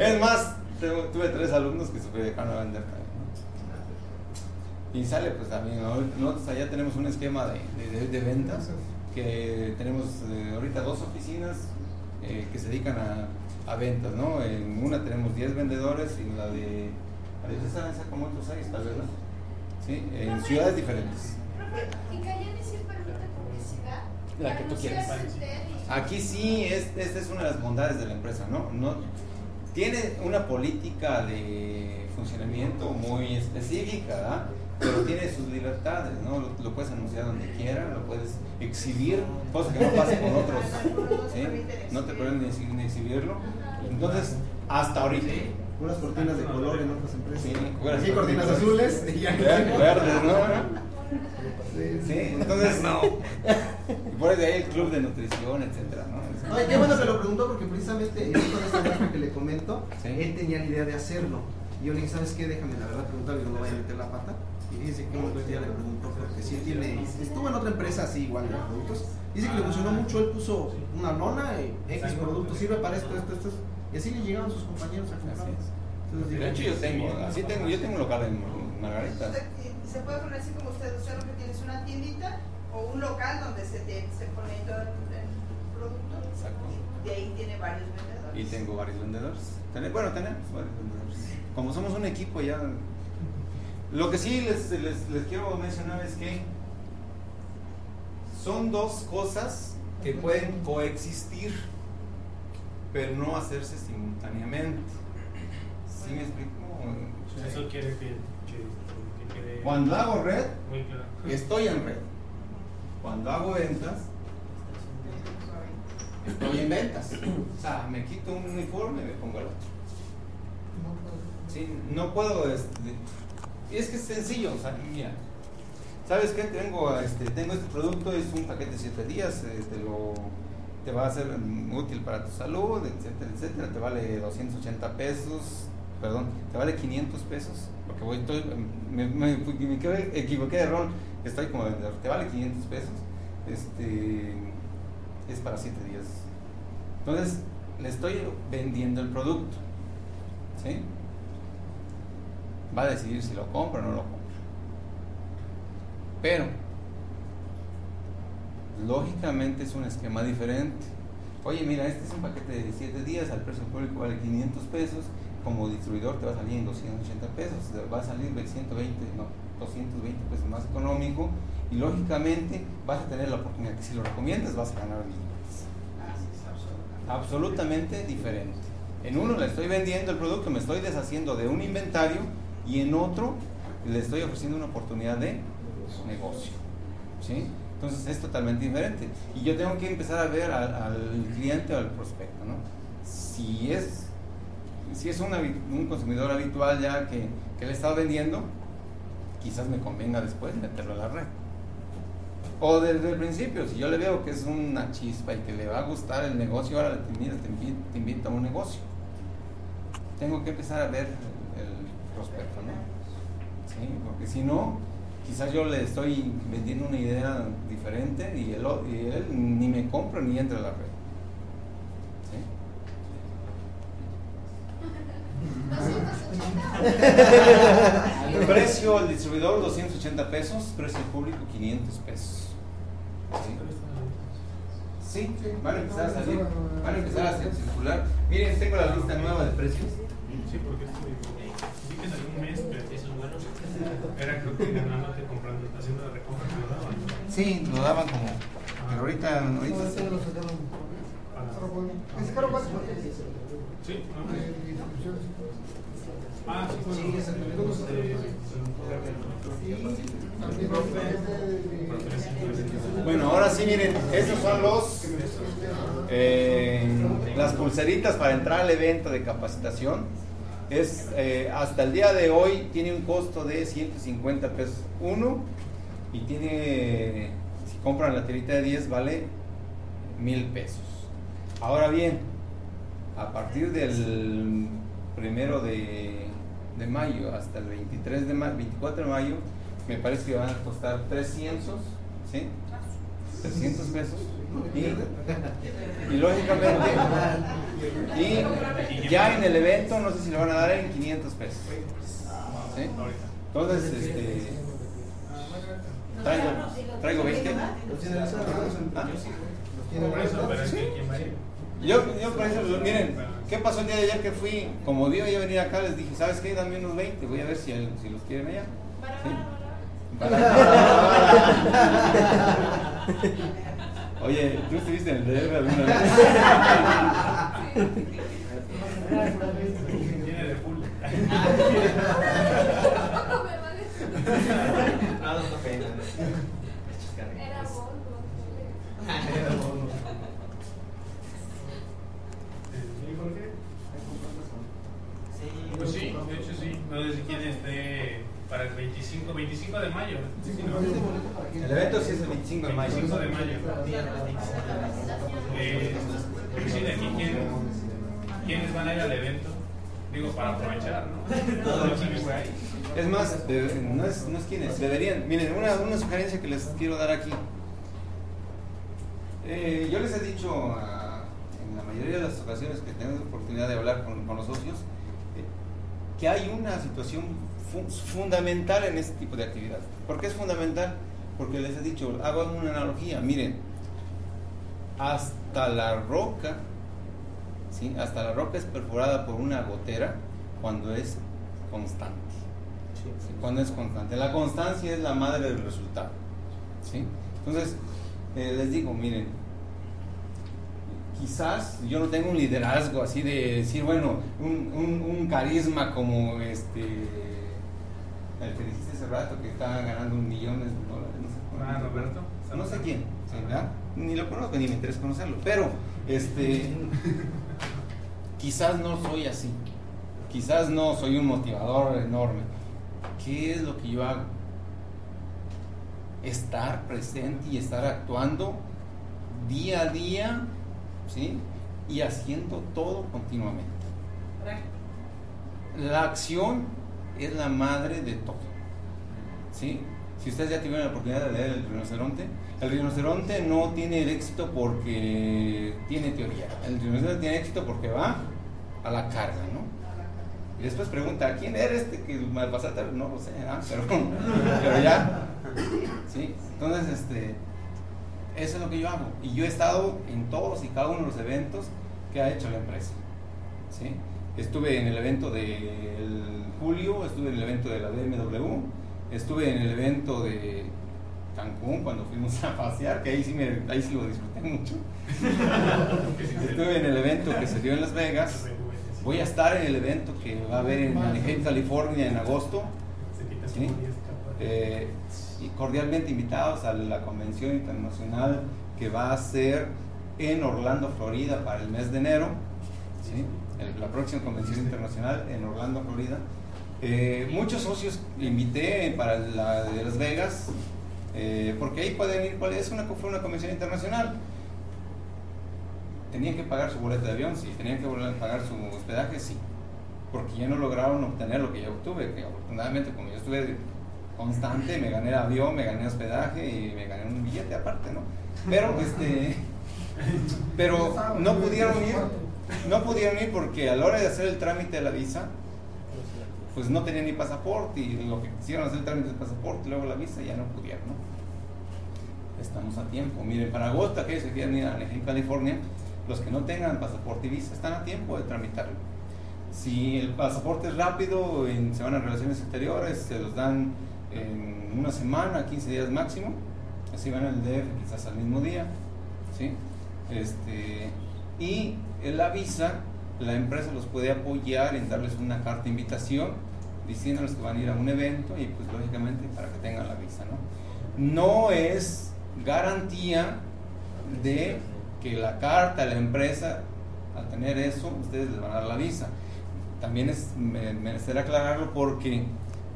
Es más, tuve tres alumnos que se dejaron a vender también, ¿no? Y sale, pues también, nosotros allá tenemos un esquema de, de- de- de ventas, que tenemos eh, ahorita dos oficinas eh, que se dedican a, a ventas, ¿no? En una tenemos 10 vendedores y en la de, la de esa, como otros 6, tal vez, ¿no? Sí, en ciudades diferentes. Profe, ¿y permite publicidad? La que tú quieras. Aquí sí, es, esta es una de las bondades de la empresa, ¿no? no tiene una política de funcionamiento muy específica, ¿verdad? Pero tiene sus libertades, ¿no? Lo, lo puedes anunciar donde quieras, lo puedes exhibir, cosa que no pasa con otros, ¿sí? No te pueden ni, exhi- ni exhibirlo. Entonces, hasta ahorita, Unas cortinas de color en otras empresas. Sí, unas cortinas cortinas. azules y verdes, ¿no? Sí, entonces, *laughs* no. Y por ahí el club de nutrición, etcétera, ¿no? Ay, qué bueno que lo preguntó porque precisamente con esta que le comento, Sí. él tenía la idea de hacerlo. Y yo le dije, ¿sabes qué? Déjame la verdad preguntarle, no vaya a meter la pata. Y dice que un día le preguntó, porque sí tiene, estuvo en otra empresa así igual de productos. Dice que le funcionó mucho, él puso una lona, y X productos, sirve para esto, esto, esto. Y así le llegaban sus compañeros a comprar. Entonces, De hecho, yo tengo, así tengo, yo tengo un local en Margarita. Se puede poner así como usted, usted lo que tiene es una tiendita o un local donde se, te- se pone todo el, el producto. Exacto. De ahí tiene varios vendedores. Y tengo varios vendedores. Bueno, tenemos varios vendedores. Como somos un equipo ya... Lo que sí les, les, les quiero mencionar es que son dos cosas que pueden coexistir, pero no hacerse simultáneamente. ¿Sí me explico? Eso quiere que, que, que quede Cuando hago red, estoy en red. Cuando hago ventas, estoy en ventas. O sea, me quito un uniforme y me pongo el otro. Sí, no puedo. Este, y es que es sencillo, o sea, mira. ¿Sabes qué? Tengo este, tengo este producto, es un paquete de 7 días, eh, te, lo, te va a ser útil para tu salud, etcétera, etcétera. Te vale 280 pesos, perdón, te vale 500 pesos, porque voy, estoy, me, me, equivoqué de rol, estoy como vendedor, te vale 500 pesos, este, es para 7 días. Entonces, le estoy vendiendo el producto, ¿sí? Va a decidir si lo compra o no lo compra. Pero, lógicamente es un esquema diferente. Oye, mira, este es un paquete de 7 días, al precio público vale 500 pesos, como distribuidor te va a salir en 280 pesos, te va a salir de 120, no, 220 pesos más económico y lógicamente vas a tener la oportunidad que si lo recomiendas vas a ganar billetes. Absolutamente diferente. En uno le estoy vendiendo el producto, me estoy deshaciendo de un inventario y en otro le estoy ofreciendo una oportunidad de negocio. ¿sí? Entonces es totalmente diferente. Y yo tengo que empezar a ver al, cliente o al prospecto. ¿no? Si es, si es un, consumidor habitual ya que, le estado vendiendo, quizás me convenga después meterlo a la red. O desde el principio, si yo le veo que es una chispa y que le va a gustar el negocio, ahora te invito, te invito, a un negocio. Tengo que empezar a ver prospecto, ¿no? Sí, porque si no, quizás yo le estoy vendiendo una idea diferente y él, y él ni me compra ni entra a la red. ¿Sí? *laughs* 280. Precio al distribuidor 280 pesos, precio público 500 pesos. ¿Sí? Sí, van a empezar a salir, van a empezar a circular. Miren, tengo la lista nueva de precios. Sí, porque esto que salió un mes, pero eso es bueno. Era creo que ganándote comprando, haciendo la recompra que lo daban. Sí, lo daban como. Pero ahorita, No, ahorita lo sacaron. Caro. Sí. Ah, sí, bueno. Sí, es el de- único. Y también el Bueno, ahora sí, miren, estos son los eh, las pulseritas para entrar al evento de capacitación. Es eh, hasta el día de hoy tiene un costo de 150 pesos uno y tiene si compran la tirita de 10 vale mil pesos. Ahora bien, a partir del primero de, mayo hasta el 23 de mayo, 24 de mayo, me parece que van a costar 300, ¿sí? 300 pesos. Y, y lógicamente, y ya en el evento, no sé si lo van a dar en 500 pesos. ¿sí? Entonces, este, traigo, traigo 20. Los tiene listados, ¿no? ¿Ah? Yo, yo por eso, miren, ¿qué pasó el día de ayer que fui? Como vi yo venir acá, les dije, ¿sabes qué? Dame unos 20, voy a ver si, si los quieren allá. ¿Sí? *laughs* *laughs* Oye, ¿tú estuviste en el DF alguna vez? Tiene de full. No, no. Era Volvo. ¿Sí, Jorge? Pues sí, de hecho sí. No sé si quién esté para el 25, 25 de mayo. Sí, ¿no? El evento sí es el 25 de mayo. 25 de mayo. Eh, pues sí, de aquí, ¿quién, ¿quiénes van a ir al evento? Digo, para aprovechar, ¿no? *laughs* Todo el equipo fue ahí. Es más, de- no es, no es quienes, deberían. Miren, una, una sugerencia que les quiero dar aquí. Eh, yo les he dicho ah, en la mayoría de las ocasiones que tenemos la oportunidad de hablar con, con los socios, eh, que hay una situación fundamental en este tipo de actividad. ¿Por qué es fundamental? Porque les he dicho, hago una analogía, miren, hasta la roca, ¿sí? hasta la roca es perforada por una gotera cuando es constante. ¿sí? Cuando es constante. La constancia es la madre del resultado. ¿sí? Entonces, eh, les digo, miren, quizás yo no tengo un liderazgo así de decir, bueno, un, un- un carisma como este el que dijiste hace rato que está ganando un millón de dólares, no sé. cuánto. Ah, Roberto. No sé quién, ¿sí, verdad? Ni lo conozco ni me interesa conocerlo, pero este quizás no soy así. Quizás no soy un motivador enorme. ¿Qué es lo que yo hago? Estar presente y estar actuando día a día, ¿sí? Y haciendo todo continuamente. La acción es la madre de todo. ¿sí? Si ustedes ya tuvieron la oportunidad de leer El rinoceronte, el rinoceronte no tiene el éxito porque tiene teoría. El rinoceronte tiene éxito porque va a la carga, ¿no? Y después pregunta, ¿quién eres este que me pasaste? No lo sé, ¿ah? pero, *laughs* pero ya. ¿sí? Entonces, este, eso es lo que yo hago. Y yo he estado en todos y cada uno de los eventos que ha hecho la empresa. ¿sí? Estuve en el evento del Julio, estuve en el evento de la BMW, estuve en el evento de Cancún cuando fuimos a pasear, que ahí sí, me, ahí sí lo disfruté mucho. *laughs* estuve en el evento que se dio en Las Vegas. Voy a estar en el evento que va a haber en Anaheim, California en agosto. ¿sí? Eh, y cordialmente invitados a la convención internacional que va a ser en Orlando, Florida, para el mes de enero. ¿sí? La próxima convención internacional en Orlando, Florida. Eh, muchos socios invité para la de Las Vegas, eh, porque ahí pueden ir, ¿cuál es una, fue una convención internacional. ¿Tenían que pagar su boleto de avión? Sí. ¿Tenían que pagar su hospedaje? Sí. Porque ya no lograron obtener lo que yo obtuve, que afortunadamente como yo estuve constante, me gané el avión, me gané hospedaje y me gané un billete aparte, ¿no? Pero, este, pero no pudieron ir, no pudieron ir porque a la hora de hacer el trámite de la visa, pues no tenían ni pasaporte y lo que quisieron hacer el trámite del pasaporte luego la visa ya no pudieron, ¿no? Estamos a tiempo. Miren, para agosto, aquellos que quieran ir a Anaheim, California, los que no tengan pasaporte y visa están a tiempo de tramitarlo. Si el pasaporte es rápido, en, se van a relaciones exteriores, se los dan en una semana, 15 días máximo. Así van al DF quizás al mismo día. ¿sí? Este, y en la visa, la empresa los puede apoyar en darles una carta de invitación diciéndoles que van a ir a un evento y pues lógicamente para que tengan la visa. ¿no? no es garantía de que la carta de la empresa, al tener eso, ustedes les van a dar la visa. También es me- menester aclararlo porque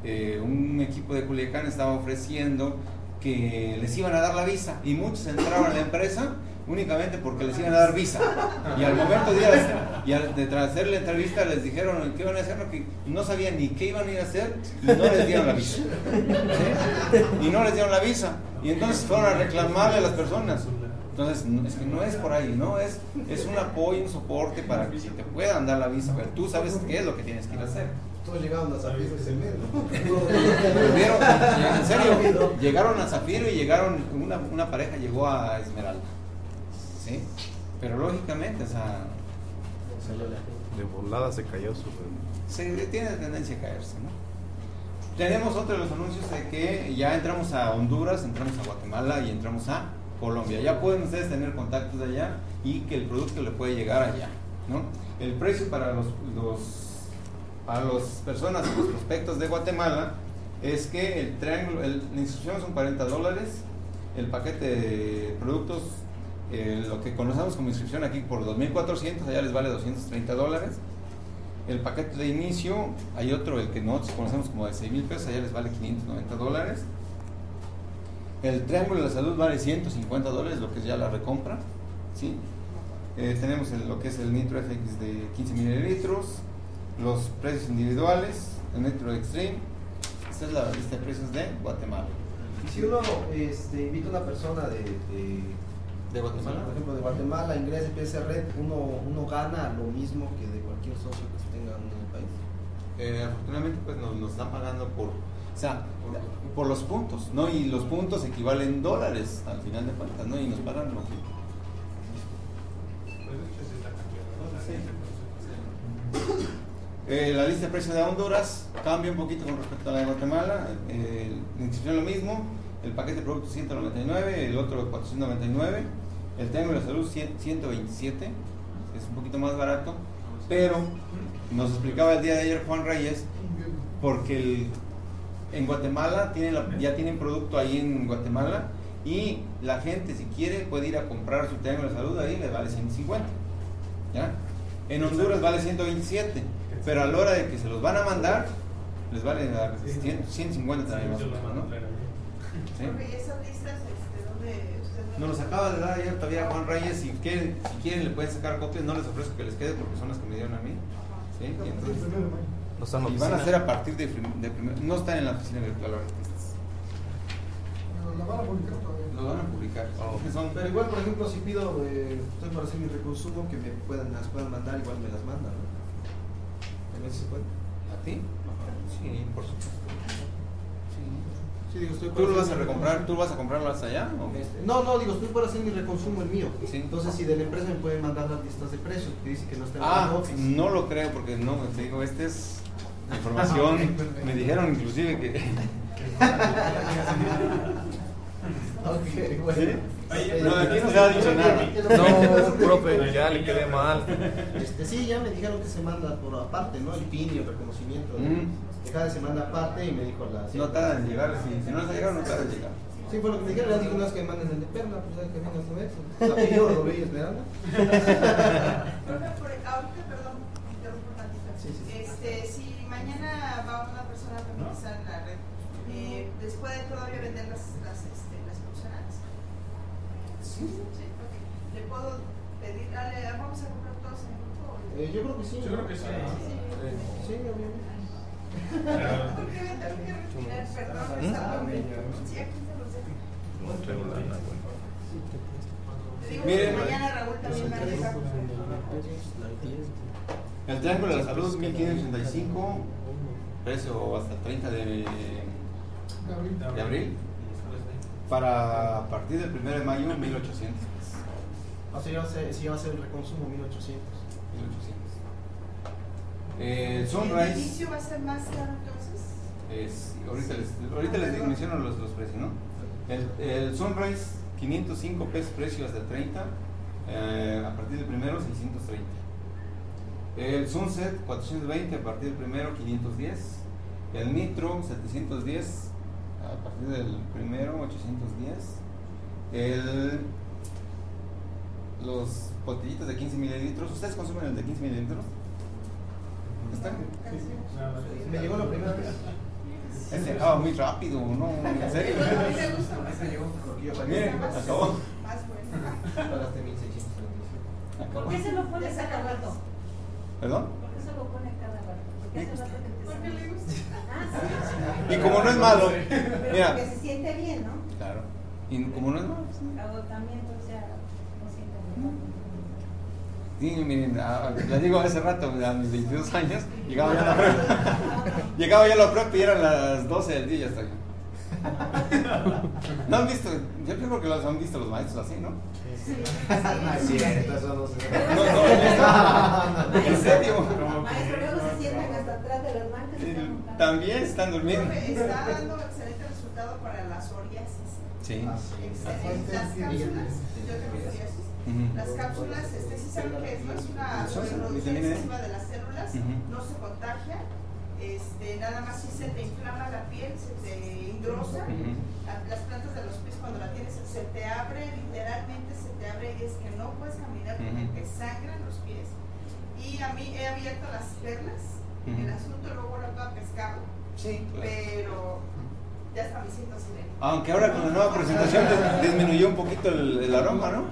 eh, un equipo de Culiacán estaba ofreciendo que les iban a dar la visa y muchos entraron a la empresa únicamente porque les iban a dar visa. Y al momento de, a- y al- de tras hacer la entrevista les dijeron que iban a hacer, no, que no sabían ni qué iban a ir a hacer y no les dieron la visa. ¿Sí? Y no les dieron la visa. Y entonces fueron a reclamarle a las personas. Entonces, no- es que no es por ahí, ¿no? Es, es un apoyo, un soporte para que se te puedan dar la visa, pero tú sabes qué es lo que tienes que ir a hacer. Todos llegaron a Zafiro Pues vieron, en serio, llegaron a Zafiro y llegaron, una, una pareja llegó a Esmeralda. ¿Sí? Pero lógicamente, o sea, De volada se cayó su. se tiene tendencia a caerse, ¿no? Tenemos otro de los anuncios de que ya entramos a Honduras, entramos a Guatemala y entramos a Colombia. Ya pueden ustedes tener contactos de allá y que el producto le puede llegar allá, ¿no? El precio para los, los para las personas, los prospectos de Guatemala, es que el triángulo, el- la instrucción son 40 dólares, el paquete de productos, eh, lo que conocemos como inscripción aquí por 2.400, allá les vale 230 dólares. El paquete de inicio, hay otro, el que nosotros conocemos como de 6 mil pesos, allá les vale 590 dólares. El triángulo de la salud vale 150 dólares, lo que es ya la recompra. ¿sí? Eh, tenemos el- lo que es el Nitro FX de 15 mililitros, los precios individuales, el Nitro Extreme. Esta es la lista de precios de Guatemala. Y si uno este, invita a una persona de ¿De Guatemala? Por ejemplo, de Guatemala ingresa, empieza a hacer red, uno, uno gana lo mismo que de cualquier socio que se tenga en el país. Eh, afortunadamente pues nos, nos están pagando por, o sea, por los puntos, ¿no? Y los puntos equivalen dólares al final de cuentas, ¿no? Y nos pagan lo que... Eh, la lista de precios de Honduras cambia un poquito con respecto a la de Guatemala. Eh, la inscripción lo mismo, el paquete de productos 199, el otro 499, el triángulo de salud 100 127, es un poquito más barato, pero nos explicaba el día de ayer Juan Reyes, porque el- en Guatemala tienen la- ya tienen producto ahí en Guatemala y la gente si quiere puede ir a comprar su triángulo de salud ahí, le vale 150. ¿ya? En Honduras vale 127, pero a la hora de que se los van a mandar, les vale a 100 150 también más o menos, ¿no? ¿Sí? Profe, ¿y esas listas, este, dónde usted Nos los acaba de dar ayer todavía Juan Reyes. Si quieren, si quieren le pueden sacar copias. No les ofrezco que les quede porque son las que me dieron a mí. ¿Sí? Y, entonces- No están en la y van a ser a partir de, de primer- No están en la oficina virtual ahora. La van a publicar todavía. Lo van a publicar. Oh. Pero igual, por ejemplo, si pido, eh, estoy para hacer mi reconsumo, que me puedan, las puedan mandar, igual me las mandan, ¿no? También se puede. ¿A ti? Sí, por supuesto. Sí, digo, estoy ¿Tú lo vas a recomprar? ¿Tú vas a comprarlas allá? o? Este, No, no, digo, estoy para hacer mi reconsumo el mío. Sí. Entonces, si de la empresa me pueden mandar las listas de precios, que dice que no está en Ah, no lo creo porque no, te digo, esta es *laughs* información. Me dijeron inclusive que. Ok, bueno. ¿Sí? No, aquí no se ha dicho nada. No, profe, ya le quedé mal. Este, sí, ya me dijeron que se manda por aparte, ¿no? El PIN y el reconocimiento. Mm. Cada vez se manda aparte y me dijo la... No tarda en llegar. Si, si no les ha llegado, no tarda en llegar. Sí, fue lo que me dijeron. Digo, no es que me manden el de Perla, pues ya que venga *laughs* lo veía esperando. Profe, por, ahorita, perdón, interrumpo. Sí, sí, sí. Este, si mañana va una persona a utilizar la red, eh, ¿les puede todavía vender las, las, este, las funcionales? Sí. Sí, ok. ¿Le puedo pedir, dale, vamos a comprar todos en el grupo? Eh, yo creo que sí. Yo ¿no? creo que sí. Sí, obviamente. Miren. El Triángulo de la Salud 1585, precio hasta el 30 de, de abril. Para a partir del 1 de mayo, 1800 pesos. O sea, si va a ser el reconsumo 1800. 1800. Eh, el ¿El Sunrise inicio va a ser más caro entonces? es, ahorita les, ahorita les menciono los, los precios, ¿no? El, el Sunrise 505 pesos precio hasta el 30, eh, a partir del primero 630. El Sunset 420 a partir del primero 510. El Nitro 710 a partir del primero 810. El, los botellitos de 15 mililitros. ¿Ustedes consumen el de 15 mililitros? ¿Están? Me llegó la primera vez. Ese acaba muy rápido, ¿no? *laughs* ¿En serio? A mí me gusta más. Ese llegó. Miren, acabó. Más bueno. Pagaste 1635. ¿Por qué se lo pone cada rato? ¿Perdón? ¿Por qué se lo pone cada rato? Porque hace rato que te Porque le gusta. *laughs* Ah, sí. Y como no es malo, Pero mira. porque se siente bien, ¿no? Claro. Y como no es malo, pues. Agotamiento, o sea, no siente bien. Sí, miren, a- a- les digo hace rato, a mis 22 años, llegaba ya a la prepa. *laughs* llegaba ya a la prepa y eran las 12 del día y ya estoy. ¿No han visto? Yo creo que los han visto los maestros así, ¿no? No es cierto, eso no se No, no, ¿en serio? Maestro, luego se sientan hasta atrás de las bancas. y Sí, están montando. También están durmiendo. Está dando excelente resultado para la psoriasis. Sí. Excelente. Las cápsulas, yo tengo psoriasis. Las cápsulas, este, sí saben que no es una vitamina E. excesiva de las células, no se contagia, este, nada más si se te inflama la piel, se te la- las plantas de los pies cuando la tienes se te abre, literalmente se te abre y es que no puedes caminar porque sangran los pies. Y a mí he abierto las perlas, el asunto luego lo he pescado, Sí, claro. pero ya hasta me siento sirena. Aunque ahora con la nueva presentación dis- disminuyó un poquito el, el aroma, ¿no?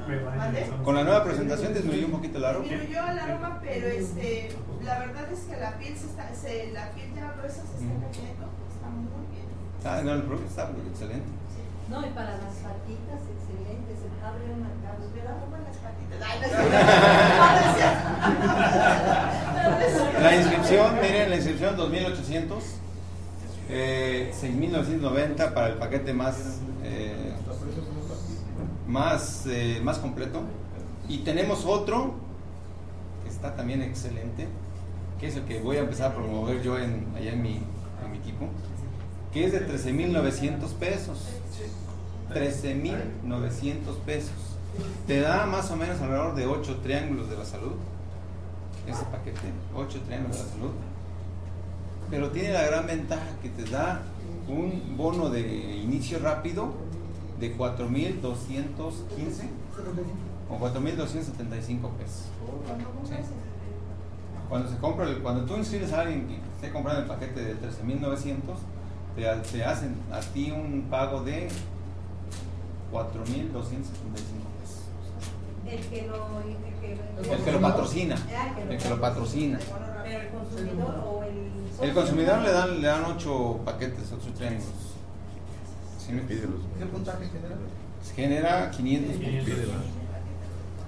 Con la nueva presentación disminuyó un poquito el aroma. Disminuyó el aroma, pero este, la verdad es que la piel se está, se, la piel ya gruesa se está cayendo, está muy bien. Ah, no, el producto está excelente. No, y para las patitas, excelente, se abre una cama. Me la toman las patitas. Ay, no. *laughs* La inscripción, miren, la inscripción 2800, eh, 6990 para el paquete más, eh, más, eh, más completo. Y tenemos otro que está también excelente, que es el que voy a empezar a promover yo allá en mi, en mi equipo, que es de 13.900 pesos. 13.900 pesos. Te da más o menos alrededor de 8 triángulos de la salud. Ese paquete, 8 triángulos de la salud. Pero tiene la gran ventaja que te da un bono de inicio rápido de 4.215 o 4.275 pesos. Sí. Cuando se compra, el- cuando tú inscribes a alguien que esté comprando el paquete de 13.900, te, te hacen a ti un pago de 4.275 pesos. El que lo, el que, El que lo patrocina, Ah, el que lo patrocina. Pero el consumidor o el El consumidor le dan, le dan 8 paquetes, 8 triángulos. ¿Sí me. ¿Qué puntaje genera? Genera 500 puntos.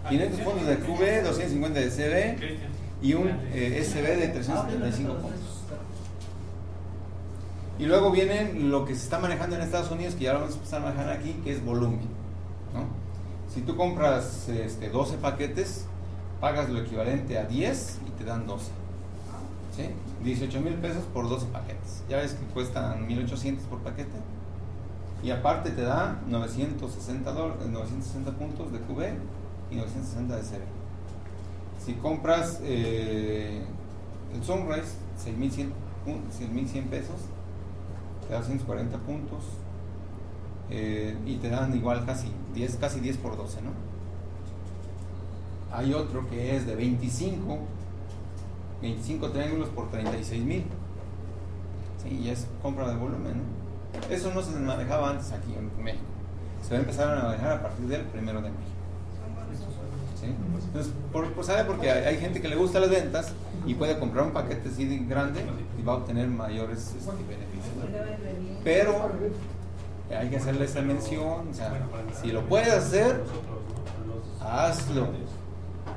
500 puntos de QB, 250 de CB y un eh, SB de 375 puntos. Y luego viene lo que se está manejando en Estados Unidos, que ya lo vamos a empezar a manejar aquí, que es volumen. ¿no? Si tú compras este, 12 paquetes, pagas lo equivalente a 10 y te dan 12. ¿sí? 18 mil pesos por 12 paquetes. Ya ves que cuestan 1800 por paquete. Y aparte te da 960, dol- 960 puntos de QB y 960 de CB. Si compras eh, el Sunrise, 6100, pun- 6100 pesos, te da 240 puntos eh, y te dan igual casi 10, casi 10 por 12, ¿no? Hay otro que es de 25, 25 triángulos por 36 mil. Sí, y es compra de volumen, ¿no? Eso no se manejaba antes aquí en México. Se va a empezar a manejar a partir del primero de México. ¿sí? Entonces, por, por- ¿sabe? Porque hay, hay gente que le gusta las ventas y puede comprar un paquete así de grande y va a obtener mayores este, beneficios. Pero hay que hacerle esa mención, o sea, si lo puedes hacer, hazlo.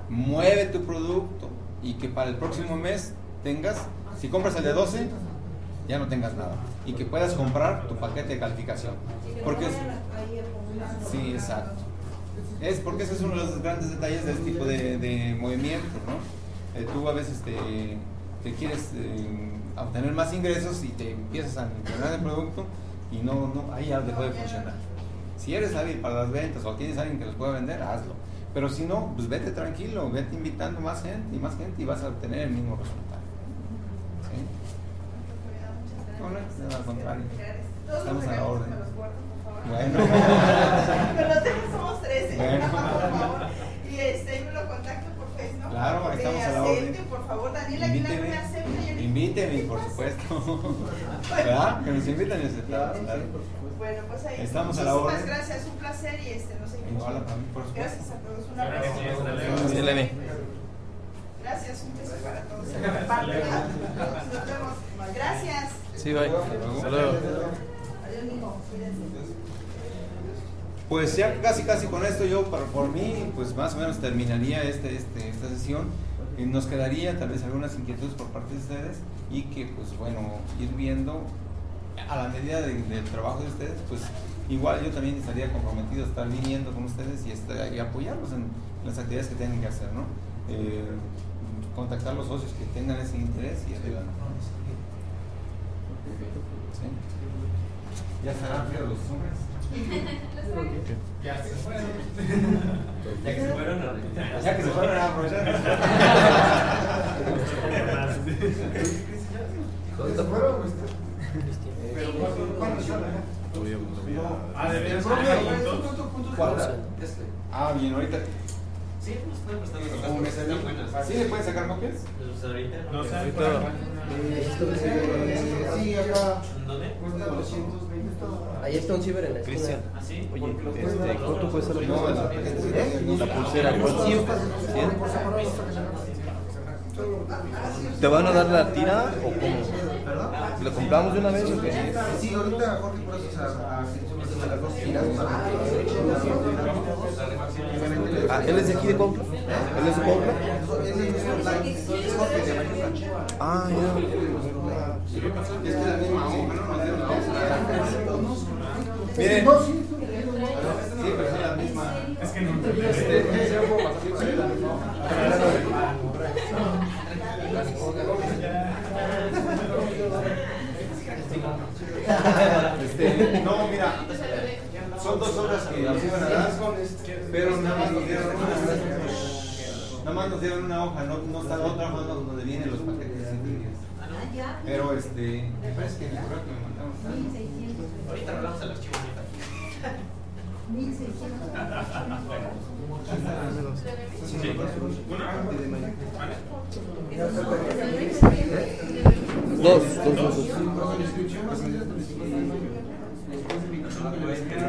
Mueve tu producto y que para el próximo mes tengas, si compras el de 12, ya no tengas nada. Y que puedas comprar tu paquete de calificación. Porque es, Sí, exacto. Es porque ese es uno de los grandes detalles de este tipo de, de movimiento, ¿no? Eh, tú a veces te, te quieres eh, obtener más ingresos y te empiezas a incrementar el producto y no, no, ahí ya dejó de funcionar. Si eres hábil para las ventas o tienes alguien que los pueda vender, hazlo. Pero si no, pues vete tranquilo, vete invitando más gente y más gente y vas a obtener el mismo resultado. ¿Sí? No, no, al contrario. Estamos a la orden. Bueno. Pero tenemos somos 13. Bueno. por favor. Y este, me lo contacto por Facebook. ¿no? Claro, estamos a la orden. por favor, Daniel Aguilar Le- invíteme, por supuesto. ¿Verdad? Que nos inviten y aceptamos, claro. Bueno, pues ahí. Estamos a la Muchísimas orden. gracias, un placer y este, nos seguimos. Igual a mí, por supuesto. Gracias a todos, un abrazo. Lenny. Gracias, un beso para todos. Nos vemos. Gracias. Sí, bye. Hasta luego. Adiós, mijo, cuídense. Pues ya casi casi con esto yo por, por mí pues más o menos terminaría este, este, esta sesión. Y nos quedaría tal vez algunas inquietudes por parte de ustedes y que pues bueno ir viendo a la medida de- del trabajo de ustedes pues igual yo también estaría comprometido a estar viniendo con ustedes y, estar- y apoyarlos en las actividades que tengan que hacer, ¿no? Eh, contactar a los socios que tengan ese interés y adelante. ¿Sí? ¿Ya estarán fríos los hombres? *laughs* Ya se fueron. Ya que se fueron Ya que se fueron aprovechar. ¿Se fueron? Pero ¿cuándo? Ah. Ah, bien, ahorita. Sí, nos pueden prestar las. ¿Sí le pueden sacar copias? Pues ahorita. No sé. Sí, acá. ¿Dónde? Cuesta 220 Ahí está un ciber en la esquina. Cristian. ¿Ah, sí? Oye, este, ¿cuánto cuesta la pulsera? La pulsera. ¿Te van a dar la tira o cómo? ¿Lo compramos de una vez o qué? Sí, ahorita Jorge por eso las dos Ah, ¿él es de aquí de Cuautla? ¿Él es de. Ah, ya. Es que la misma hoja, ¿no? Nos dieron la hoja. Miren. No, sí, Sí, pero es la misma. Es que no. Este, no, mira, son dos horas que nos iban a dar, pero nada más nos dieron una, nada más nos dieron una hoja, no, no está la otra hoja donde vienen los paquetes. Ah. Pero este, me parece que correo que me mandaron está. 1600. Ahorita hablamos del archivo. 1600. Dos, dos, dos. dos.